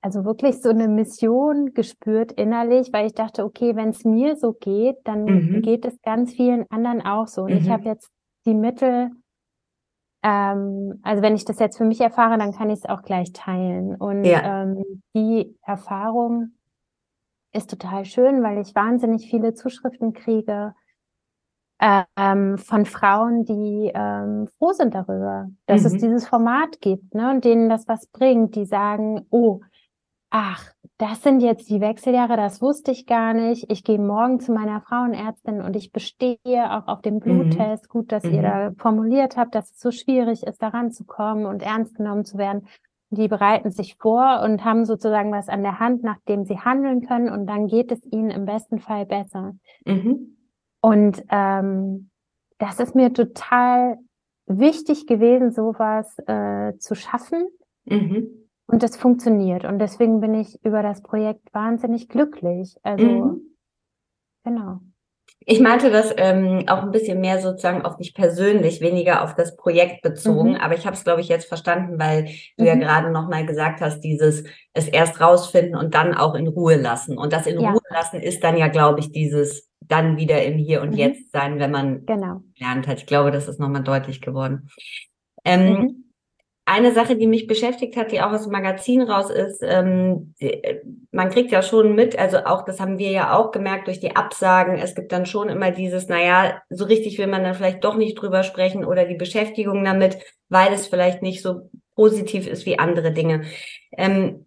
also wirklich so eine Mission gespürt innerlich, weil ich dachte, okay, wenn es mir so geht, dann mhm. geht es ganz vielen anderen auch so. Und ich habe jetzt die Mittel, ähm, also wenn ich das jetzt für mich erfahre, dann kann ich es auch gleich teilen. Und ja. ähm, die Erfahrung ist total schön, weil ich wahnsinnig viele Zuschriften kriege ähm, von Frauen, die ähm, froh sind darüber, dass mhm. es dieses Format gibt ne, und denen das was bringt, die sagen, oh, ach, das sind jetzt die Wechseljahre, das wusste ich gar nicht. Ich gehe morgen zu meiner Frauenärztin und ich bestehe auch auf dem mhm. Bluttest. Mhm. Gut, dass mhm. ihr da formuliert habt, dass es so schwierig ist, daran zu kommen und ernst genommen zu werden. Die bereiten sich vor und haben sozusagen was an der Hand, nach dem sie handeln können und dann geht es ihnen im besten Fall besser. Mhm. Und ähm, das ist mir total wichtig gewesen, sowas äh, zu schaffen. Mhm und das funktioniert. Und deswegen bin ich über das Projekt wahnsinnig glücklich. Also, mhm. genau. Ich meinte das ähm, auch ein bisschen mehr sozusagen auf dich persönlich, weniger auf das Projekt bezogen. Mhm. Aber ich habe es, glaube ich, jetzt verstanden, weil du mhm. ja gerade nochmal gesagt hast, dieses es erst rausfinden und dann auch in Ruhe lassen. Und das in ja. Ruhe lassen ist dann ja, glaube ich, dieses dann wieder im Hier und mhm. Jetzt sein, wenn man genau. lernt hat. Ich glaube, das ist nochmal deutlich geworden. Ähm, mhm eine Sache, die mich beschäftigt hat, die auch aus dem Magazin raus ist, ähm, die, man kriegt ja schon mit, also auch, das haben wir ja auch gemerkt durch die Absagen, es gibt dann schon immer dieses, naja, so richtig will man dann vielleicht doch nicht drüber sprechen oder die Beschäftigung damit, weil es vielleicht nicht so positiv ist wie andere Dinge. Ähm,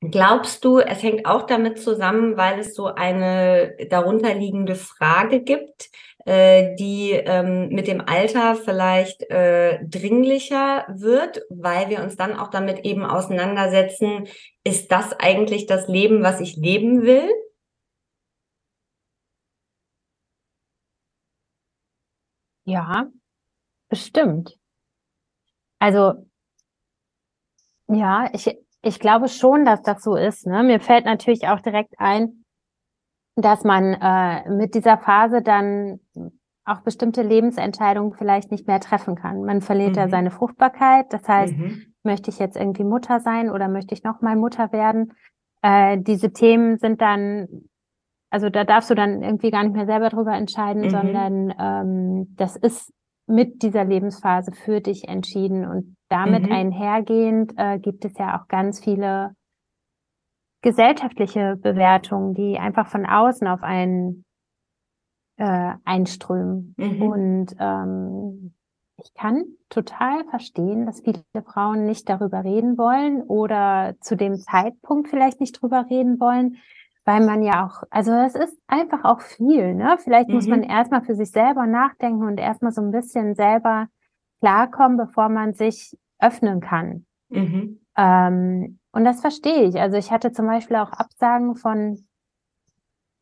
glaubst du, es hängt auch damit zusammen, weil es so eine darunterliegende Frage gibt, äh, die ähm, mit dem Alter vielleicht äh, dringlicher wird, weil wir uns dann auch damit eben auseinandersetzen, ist das eigentlich das Leben, was ich leben will? Ja, bestimmt. Also, ja, ich, ich glaube schon, dass das so ist. Ne? Mir fällt natürlich auch direkt ein, dass man äh, mit dieser Phase dann auch bestimmte Lebensentscheidungen vielleicht nicht mehr treffen kann. Man verliert mhm. ja seine Fruchtbarkeit. Das heißt, mhm. möchte ich jetzt irgendwie Mutter sein oder möchte ich noch mal Mutter werden? Äh, diese Themen sind dann, also da darfst du dann irgendwie gar nicht mehr selber drüber entscheiden, mhm. sondern ähm, das ist mit dieser Lebensphase für dich entschieden und damit mhm. einhergehend äh, gibt es ja auch ganz viele gesellschaftliche Bewertungen, die einfach von außen auf einen äh, einströmen. Mhm. Und ähm, ich kann total verstehen, dass viele Frauen nicht darüber reden wollen oder zu dem Zeitpunkt vielleicht nicht drüber reden wollen, weil man ja auch, also es ist einfach auch viel, ne? Vielleicht mhm. muss man erstmal für sich selber nachdenken und erstmal so ein bisschen selber klarkommen, bevor man sich öffnen kann. Mhm. Ähm, und das verstehe ich. Also ich hatte zum Beispiel auch Absagen von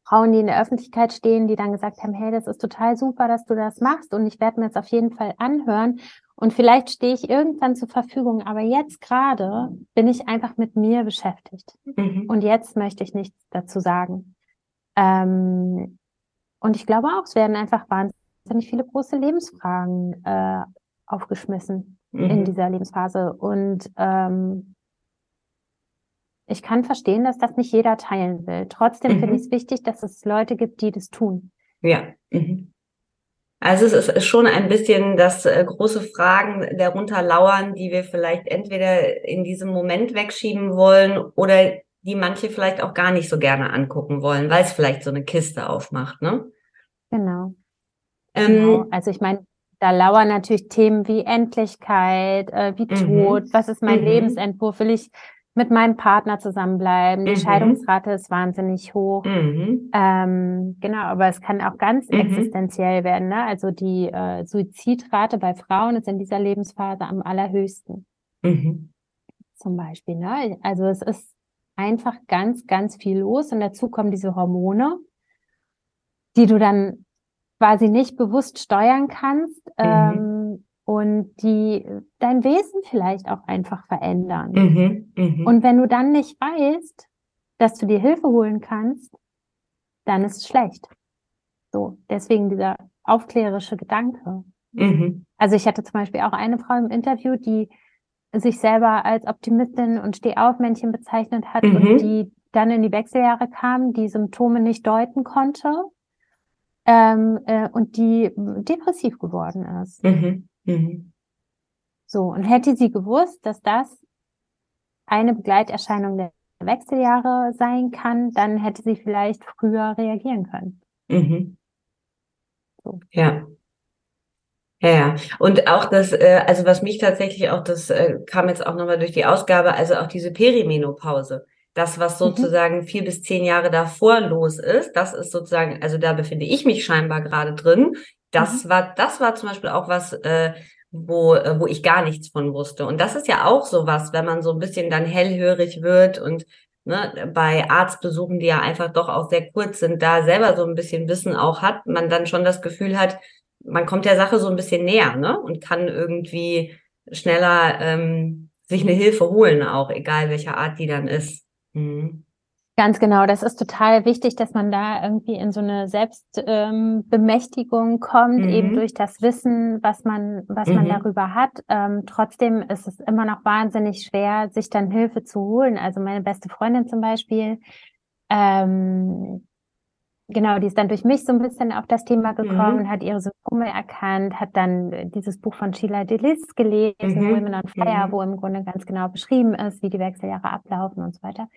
Frauen, die in der Öffentlichkeit stehen, die dann gesagt haben, hey, das ist total super, dass du das machst und ich werde mir das auf jeden Fall anhören. Und vielleicht stehe ich irgendwann zur Verfügung, aber jetzt gerade bin ich einfach mit mir beschäftigt. Mhm. Und jetzt möchte ich nichts dazu sagen. Ähm, und ich glaube auch, es werden einfach wahnsinnig viele große Lebensfragen äh, aufgeschmissen mhm. in dieser Lebensphase. Und ähm, ich kann verstehen, dass das nicht jeder teilen will. Trotzdem mhm. finde ich es wichtig, dass es Leute gibt, die das tun. Ja. Mhm. Also es ist schon ein bisschen, dass äh, große Fragen darunter lauern, die wir vielleicht entweder in diesem Moment wegschieben wollen oder die manche vielleicht auch gar nicht so gerne angucken wollen, weil es vielleicht so eine Kiste aufmacht, ne? Genau. Ähm, genau. Also ich meine, da lauern natürlich Themen wie Endlichkeit, äh, wie mhm. Tod, was ist mein mhm. Lebensentwurf, will ich mit meinem Partner zusammenbleiben. Die mhm. Scheidungsrate ist wahnsinnig hoch. Mhm. Ähm, genau, aber es kann auch ganz mhm. existenziell werden. Ne? Also die äh, Suizidrate bei Frauen ist in dieser Lebensphase am allerhöchsten. Mhm. Zum Beispiel. Ne? Also es ist einfach ganz, ganz viel los und dazu kommen diese Hormone, die du dann quasi nicht bewusst steuern kannst. Mhm. Ähm, und die dein Wesen vielleicht auch einfach verändern. Mhm, mh. Und wenn du dann nicht weißt, dass du dir Hilfe holen kannst, dann ist es schlecht. So, deswegen dieser aufklärerische Gedanke. Mhm. Also ich hatte zum Beispiel auch eine Frau im Interview, die sich selber als Optimistin und Stehaufmännchen bezeichnet hat mhm. und die dann in die Wechseljahre kam, die Symptome nicht deuten konnte ähm, äh, und die depressiv geworden ist. Mhm. Mhm. So, und hätte sie gewusst, dass das eine Begleiterscheinung der Wechseljahre sein kann, dann hätte sie vielleicht früher reagieren können. Mhm. So. Ja. Ja, ja. Und auch das, äh, also was mich tatsächlich auch, das äh, kam jetzt auch nochmal durch die Ausgabe, also auch diese Perimenopause. Das, was mhm. sozusagen mhm. vier bis zehn Jahre davor los ist, das ist sozusagen, also da befinde ich mich scheinbar gerade drin. Das mhm. war, das war zum Beispiel auch was, äh, wo, äh, wo ich gar nichts von wusste. Und das ist ja auch so was, wenn man so ein bisschen dann hellhörig wird und ne, bei Arztbesuchen, die ja einfach doch auch sehr kurz sind, da selber so ein bisschen Wissen auch hat, man dann schon das Gefühl hat, man kommt der Sache so ein bisschen näher, ne? Und kann irgendwie schneller ähm, sich eine Hilfe holen, auch egal welcher Art die dann ist. Mhm. Ganz genau, das ist total wichtig, dass man da irgendwie in so eine Selbstbemächtigung ähm, kommt, mhm. eben durch das Wissen, was man, was mhm. man darüber hat. Ähm, trotzdem ist es immer noch wahnsinnig schwer, sich dann Hilfe zu holen. Also meine beste Freundin zum Beispiel, ähm, genau, die ist dann durch mich so ein bisschen auf das Thema gekommen, mhm. hat ihre Symptome erkannt, hat dann dieses Buch von Sheila Delis gelesen, mhm. Women on Fire, mhm. wo im Grunde ganz genau beschrieben ist, wie die Wechseljahre ablaufen und so weiter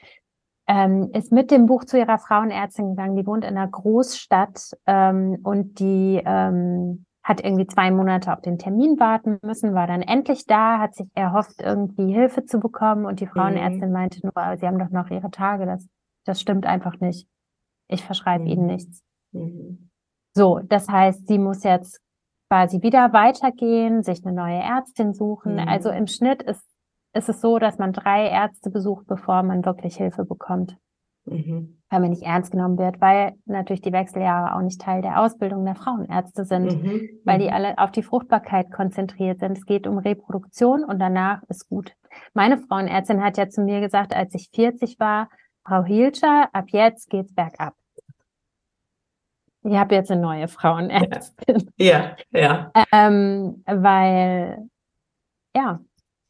ähm, ist mit dem Buch zu ihrer Frauenärztin gegangen. Die wohnt in einer Großstadt ähm, und die ähm, hat irgendwie zwei Monate auf den Termin warten müssen, war dann endlich da, hat sich erhofft, irgendwie Hilfe zu bekommen und die Frauenärztin mhm. meinte nur, sie haben doch noch ihre Tage, das, das stimmt einfach nicht. Ich verschreibe mhm. ihnen nichts. Mhm. So, das heißt, sie muss jetzt quasi wieder weitergehen, sich eine neue Ärztin suchen. Also mhm. im Schnitt ist ist es so, dass man drei Ärzte besucht, bevor man wirklich Hilfe bekommt. Mhm. Weil man nicht ernst genommen wird, weil natürlich die Wechseljahre auch nicht Teil der Ausbildung der Frauenärzte sind, mhm. weil die mhm. alle auf die Fruchtbarkeit konzentriert sind. Es geht um Reproduktion und danach ist gut. Meine Frauenärztin hat ja zu mir gesagt, als ich 40 war, Frau Hilscher, ab jetzt geht's bergab. Ich habe jetzt eine neue Frauenärztin. Ja, ja. Ähm, weil, ja,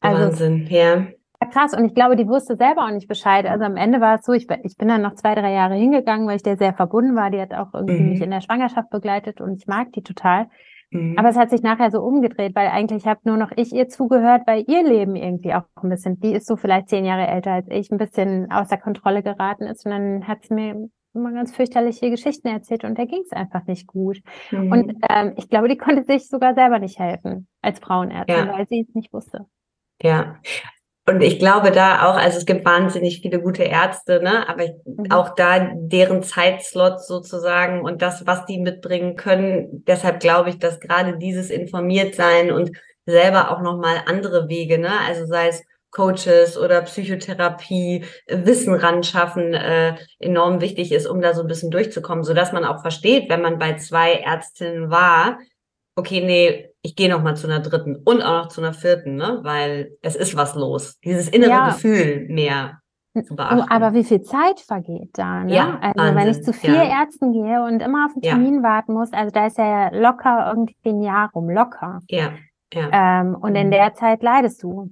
also, Wahnsinn, ja. Krass, und ich glaube, die wusste selber auch nicht Bescheid. Also am Ende war es so, ich, ich bin dann noch zwei, drei Jahre hingegangen, weil ich der sehr verbunden war. Die hat auch irgendwie mhm. mich in der Schwangerschaft begleitet und ich mag die total. Mhm. Aber es hat sich nachher so umgedreht, weil eigentlich habe nur noch ich ihr zugehört, weil ihr Leben irgendwie auch ein bisschen, die ist so vielleicht zehn Jahre älter als ich, ein bisschen außer Kontrolle geraten ist. Und dann hat sie mir immer ganz fürchterliche Geschichten erzählt und da ging es einfach nicht gut. Mhm. Und ähm, ich glaube, die konnte sich sogar selber nicht helfen als Frauenärztin, ja. weil sie es nicht wusste. Ja. Und ich glaube da auch, also es gibt wahnsinnig viele gute Ärzte, ne? Aber ich, mhm. auch da deren Zeitslots sozusagen und das, was die mitbringen können. Deshalb glaube ich, dass gerade dieses Informiertsein und selber auch nochmal andere Wege, ne? Also sei es Coaches oder Psychotherapie, Wissen ran schaffen, äh, enorm wichtig ist, um da so ein bisschen durchzukommen, so dass man auch versteht, wenn man bei zwei Ärztinnen war, okay, nee, ich gehe noch mal zu einer dritten und auch noch zu einer vierten, ne? Weil es ist was los. Dieses innere ja. Gefühl mehr. zu beachten. Aber wie viel Zeit vergeht da? Ne? Ja, also Wahnsinn, wenn ich zu vier ja. Ärzten gehe und immer auf einen Ja. Termin warten muss, also da ist ja locker irgendwie ein Jahr rum, locker. Ja, ja. Ähm, und in Mhm. der Zeit leidest du.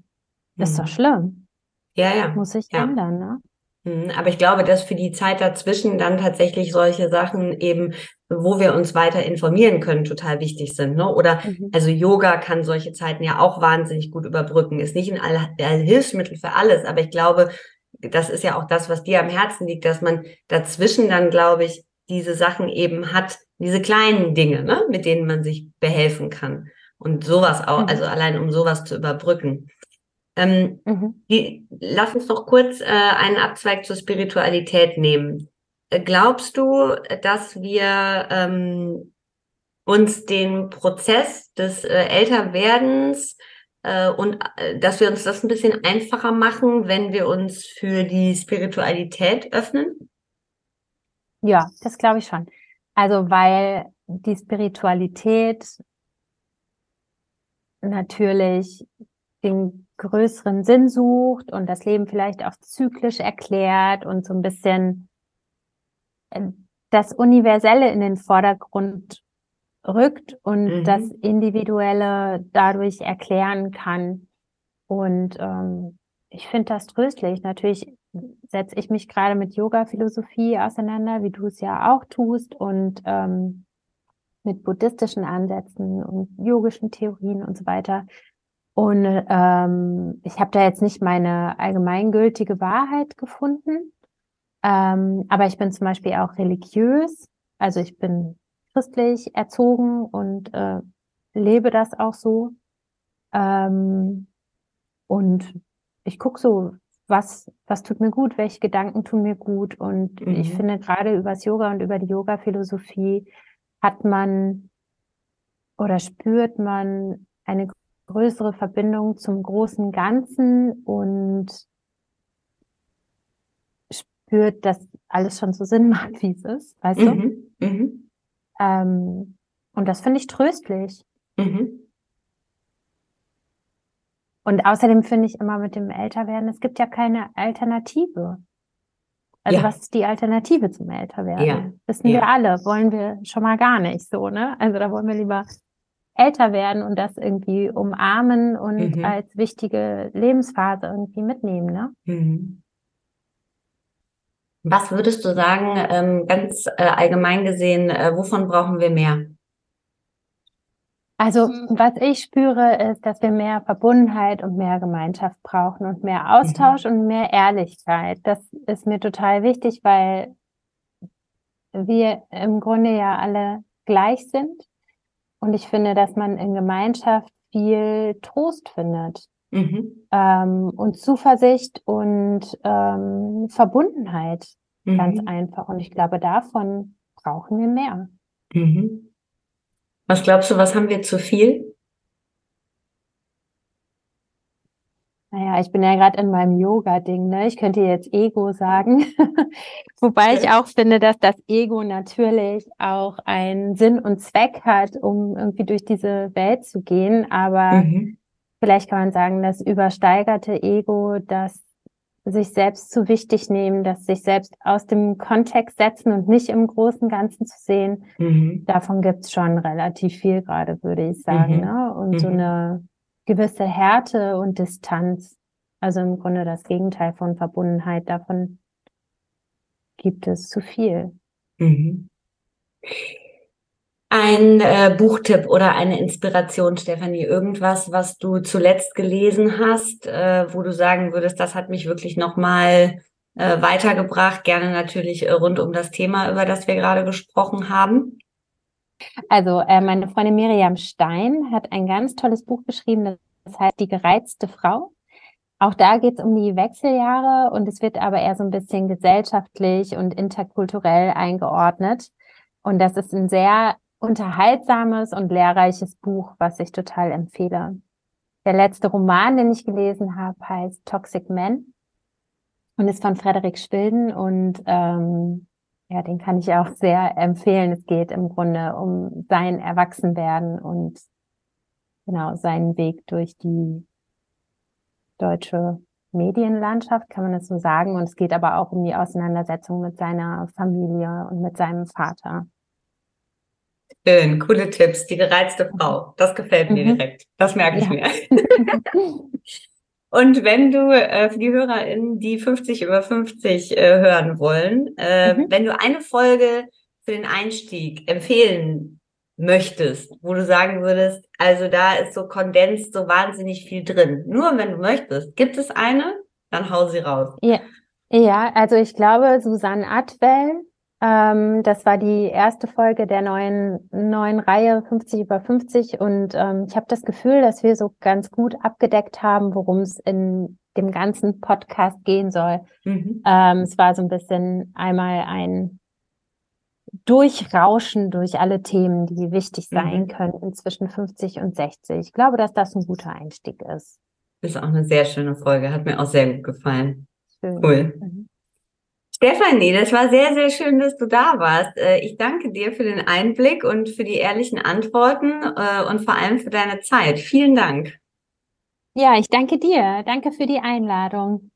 Ist Mhm. doch schlimm. Ja, ja. Muss sich Ja. ändern, ne? Mhm, Aber ich glaube, dass für die Zeit dazwischen dann tatsächlich solche Sachen eben, wo wir uns weiter informieren können, total wichtig sind. Ne? Oder Mhm. also Yoga kann solche Zeiten ja auch wahnsinnig gut überbrücken. Ist nicht ein All Hilfsmittel für alles, aber ich glaube, das ist ja auch das, was dir am Herzen liegt, dass man dazwischen dann, glaube ich, diese Sachen eben hat, diese kleinen Dinge, ne, mit denen man sich behelfen kann. Und sowas auch, Mhm. also allein um sowas zu überbrücken. Ähm, Mhm. die, lass uns doch kurz äh, einen Abzweig zur Spiritualität nehmen. Äh, Glaubst du, dass wir ähm, uns den Prozess des äh, Älterwerdens äh, und äh, dass wir uns das ein bisschen einfacher machen, wenn wir uns für die Spiritualität öffnen? Ja, das glaube ich schon. Also, weil die Spiritualität natürlich den größeren Sinn sucht und das Leben vielleicht auch zyklisch erklärt und so ein bisschen äh, das Universelle in den Vordergrund rückt und Mhm. das Individuelle dadurch erklären kann. Und ähm, ich finde das tröstlich. Natürlich setze ich mich gerade mit Yoga-Philosophie auseinander, wie du es ja auch tust, und ähm, mit buddhistischen Ansätzen und yogischen Theorien und so weiter. Und ähm, ich habe da jetzt nicht meine allgemeingültige Wahrheit gefunden, ähm, aber ich bin zum Beispiel auch religiös. Also ich bin christlich erzogen und äh, lebe das auch so. Ähm, und ich gucke so, was, was tut mir gut, welche Gedanken tun mir gut. Und Mhm. ich finde, gerade übers Yoga und über die Yoga-Philosophie hat man oder spürt man eine größere Verbindung zum großen Ganzen und spürt, dass alles schon so Sinn macht, wie es ist, weißt du? Mhm. Mhm. Ähm, und das finde ich tröstlich. Mhm. Und außerdem finde ich immer mit dem Älterwerden, es gibt ja keine Alternative. Also Ja. was ist die Alternative zum Älterwerden? Ja. Wissen Ja. wir alle, wollen wir schon mal gar nicht so, ne? Also da wollen wir lieber älter werden und das irgendwie umarmen und Mhm. als wichtige Lebensphase irgendwie mitnehmen, ne? Mhm. Was würdest du sagen, ähm, ganz äh, allgemein gesehen, äh, wovon brauchen wir mehr? Also was ich spüre, ist, dass wir mehr Verbundenheit und mehr Gemeinschaft brauchen und mehr Austausch und mehr Ehrlichkeit. Das ist mir total wichtig, weil wir im Grunde ja alle gleich sind. Und ich finde, dass man in Gemeinschaft viel Trost findet Mhm. ähm, und Zuversicht und ähm, Verbundenheit. Ganz Mhm. einfach. Und ich glaube, davon brauchen wir mehr. Mhm. Was glaubst du, was haben wir zu viel? Naja, ich bin ja gerade in meinem Yoga-Ding, ne? Ich könnte jetzt Ego sagen. Wobei ich auch finde, dass das Ego natürlich auch einen Sinn und Zweck hat, um irgendwie durch diese Welt zu gehen. Aber Mhm. vielleicht kann man sagen, das übersteigerte Ego, das sich selbst zu wichtig nehmen, das sich selbst aus dem Kontext setzen und nicht im großen Ganzen zu sehen, Mhm. davon gibt's schon relativ viel gerade, würde ich sagen. Mhm. Ne? Und so Mhm. eine gewisse Härte und Distanz. Also im Grunde das Gegenteil von Verbundenheit, davon gibt es zu viel. Mhm. Ein äh, Buchtipp oder eine Inspiration, Stefanie, irgendwas, was du zuletzt gelesen hast, äh, wo du sagen würdest, das hat mich wirklich nochmal äh, weitergebracht, gerne natürlich äh, rund um das Thema, über das wir gerade gesprochen haben. Also äh, meine Freundin Miriam Stein hat ein ganz tolles Buch geschrieben, das heißt Die gereizte Frau. Auch da geht es um die Wechseljahre und es wird aber eher so ein bisschen gesellschaftlich und interkulturell eingeordnet. Und das ist ein sehr unterhaltsames und lehrreiches Buch, was ich total empfehle. Der letzte Roman, den ich gelesen habe, heißt Toxic Men und ist von Frederik Spilden und ähm, ja, den kann ich auch sehr empfehlen. Es geht im Grunde um sein Erwachsenwerden und genau seinen Weg durch die deutsche Medienlandschaft, kann man das so sagen. Und es geht aber auch um die Auseinandersetzung mit seiner Familie und mit seinem Vater. Schön, coole Tipps. Die gereizte Frau. Das gefällt mir mhm. direkt. Das merke ich ja. mir. Und wenn du äh, für die HörerInnen, die 50 über 50 äh, hören wollen, äh, mhm. wenn du eine Folge für den Einstieg empfehlen möchtest, wo du sagen würdest, also da ist so kondensiert so wahnsinnig viel drin. Nur wenn du möchtest, gibt es eine, dann hau sie raus. Ja, ja also ich glaube, Susanne Atwell ähm, das war die erste Folge der neuen, neuen Reihe 50 über 50 und ähm, ich habe das Gefühl, dass wir so ganz gut abgedeckt haben, worum es in dem ganzen Podcast gehen soll. Mhm. Ähm, es war so ein bisschen einmal ein Durchrauschen durch alle Themen, die wichtig sein mhm. könnten zwischen 50 und 60. Ich glaube, dass das ein guter Einstieg ist. Das ist auch eine sehr schöne Folge, hat mir auch sehr gut gefallen. Schön. Cool. Mhm. Stefanie, das war sehr, sehr schön, dass du da warst. Äh, ich danke dir für den Einblick und für die ehrlichen Antworten äh, und vor allem für deine Zeit. Vielen Dank. Ja, ich danke dir. Danke für die Einladung.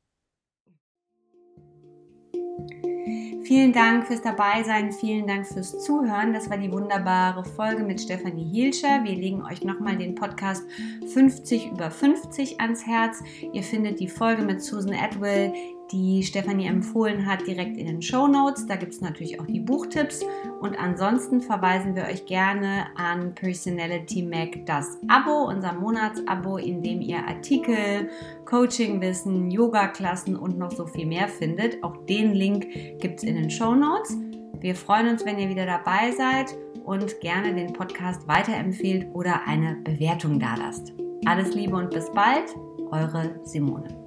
Vielen Dank fürs Dabeisein, vielen Dank fürs Zuhören. Das war die wunderbare Folge mit Stefanie Hielscher. Wir legen euch nochmal den Podcast 50 über 50 ans Herz. Ihr findet die Folge mit Susan Atwill die Stefanie empfohlen hat, direkt in den Show Notes. Da gibt es natürlich auch die Buchtipps. Und ansonsten verweisen wir euch gerne an Personality Mac das Abo, unser Monatsabo, in dem ihr Artikel, Coachingwissen, Yoga-Klassen und noch so viel mehr findet. Auch den Link gibt es in den Show Notes. Wir freuen uns, wenn ihr wieder dabei seid und gerne den Podcast weiterempfehlt oder eine Bewertung dalasst. Alles Liebe und bis bald, eure Simone.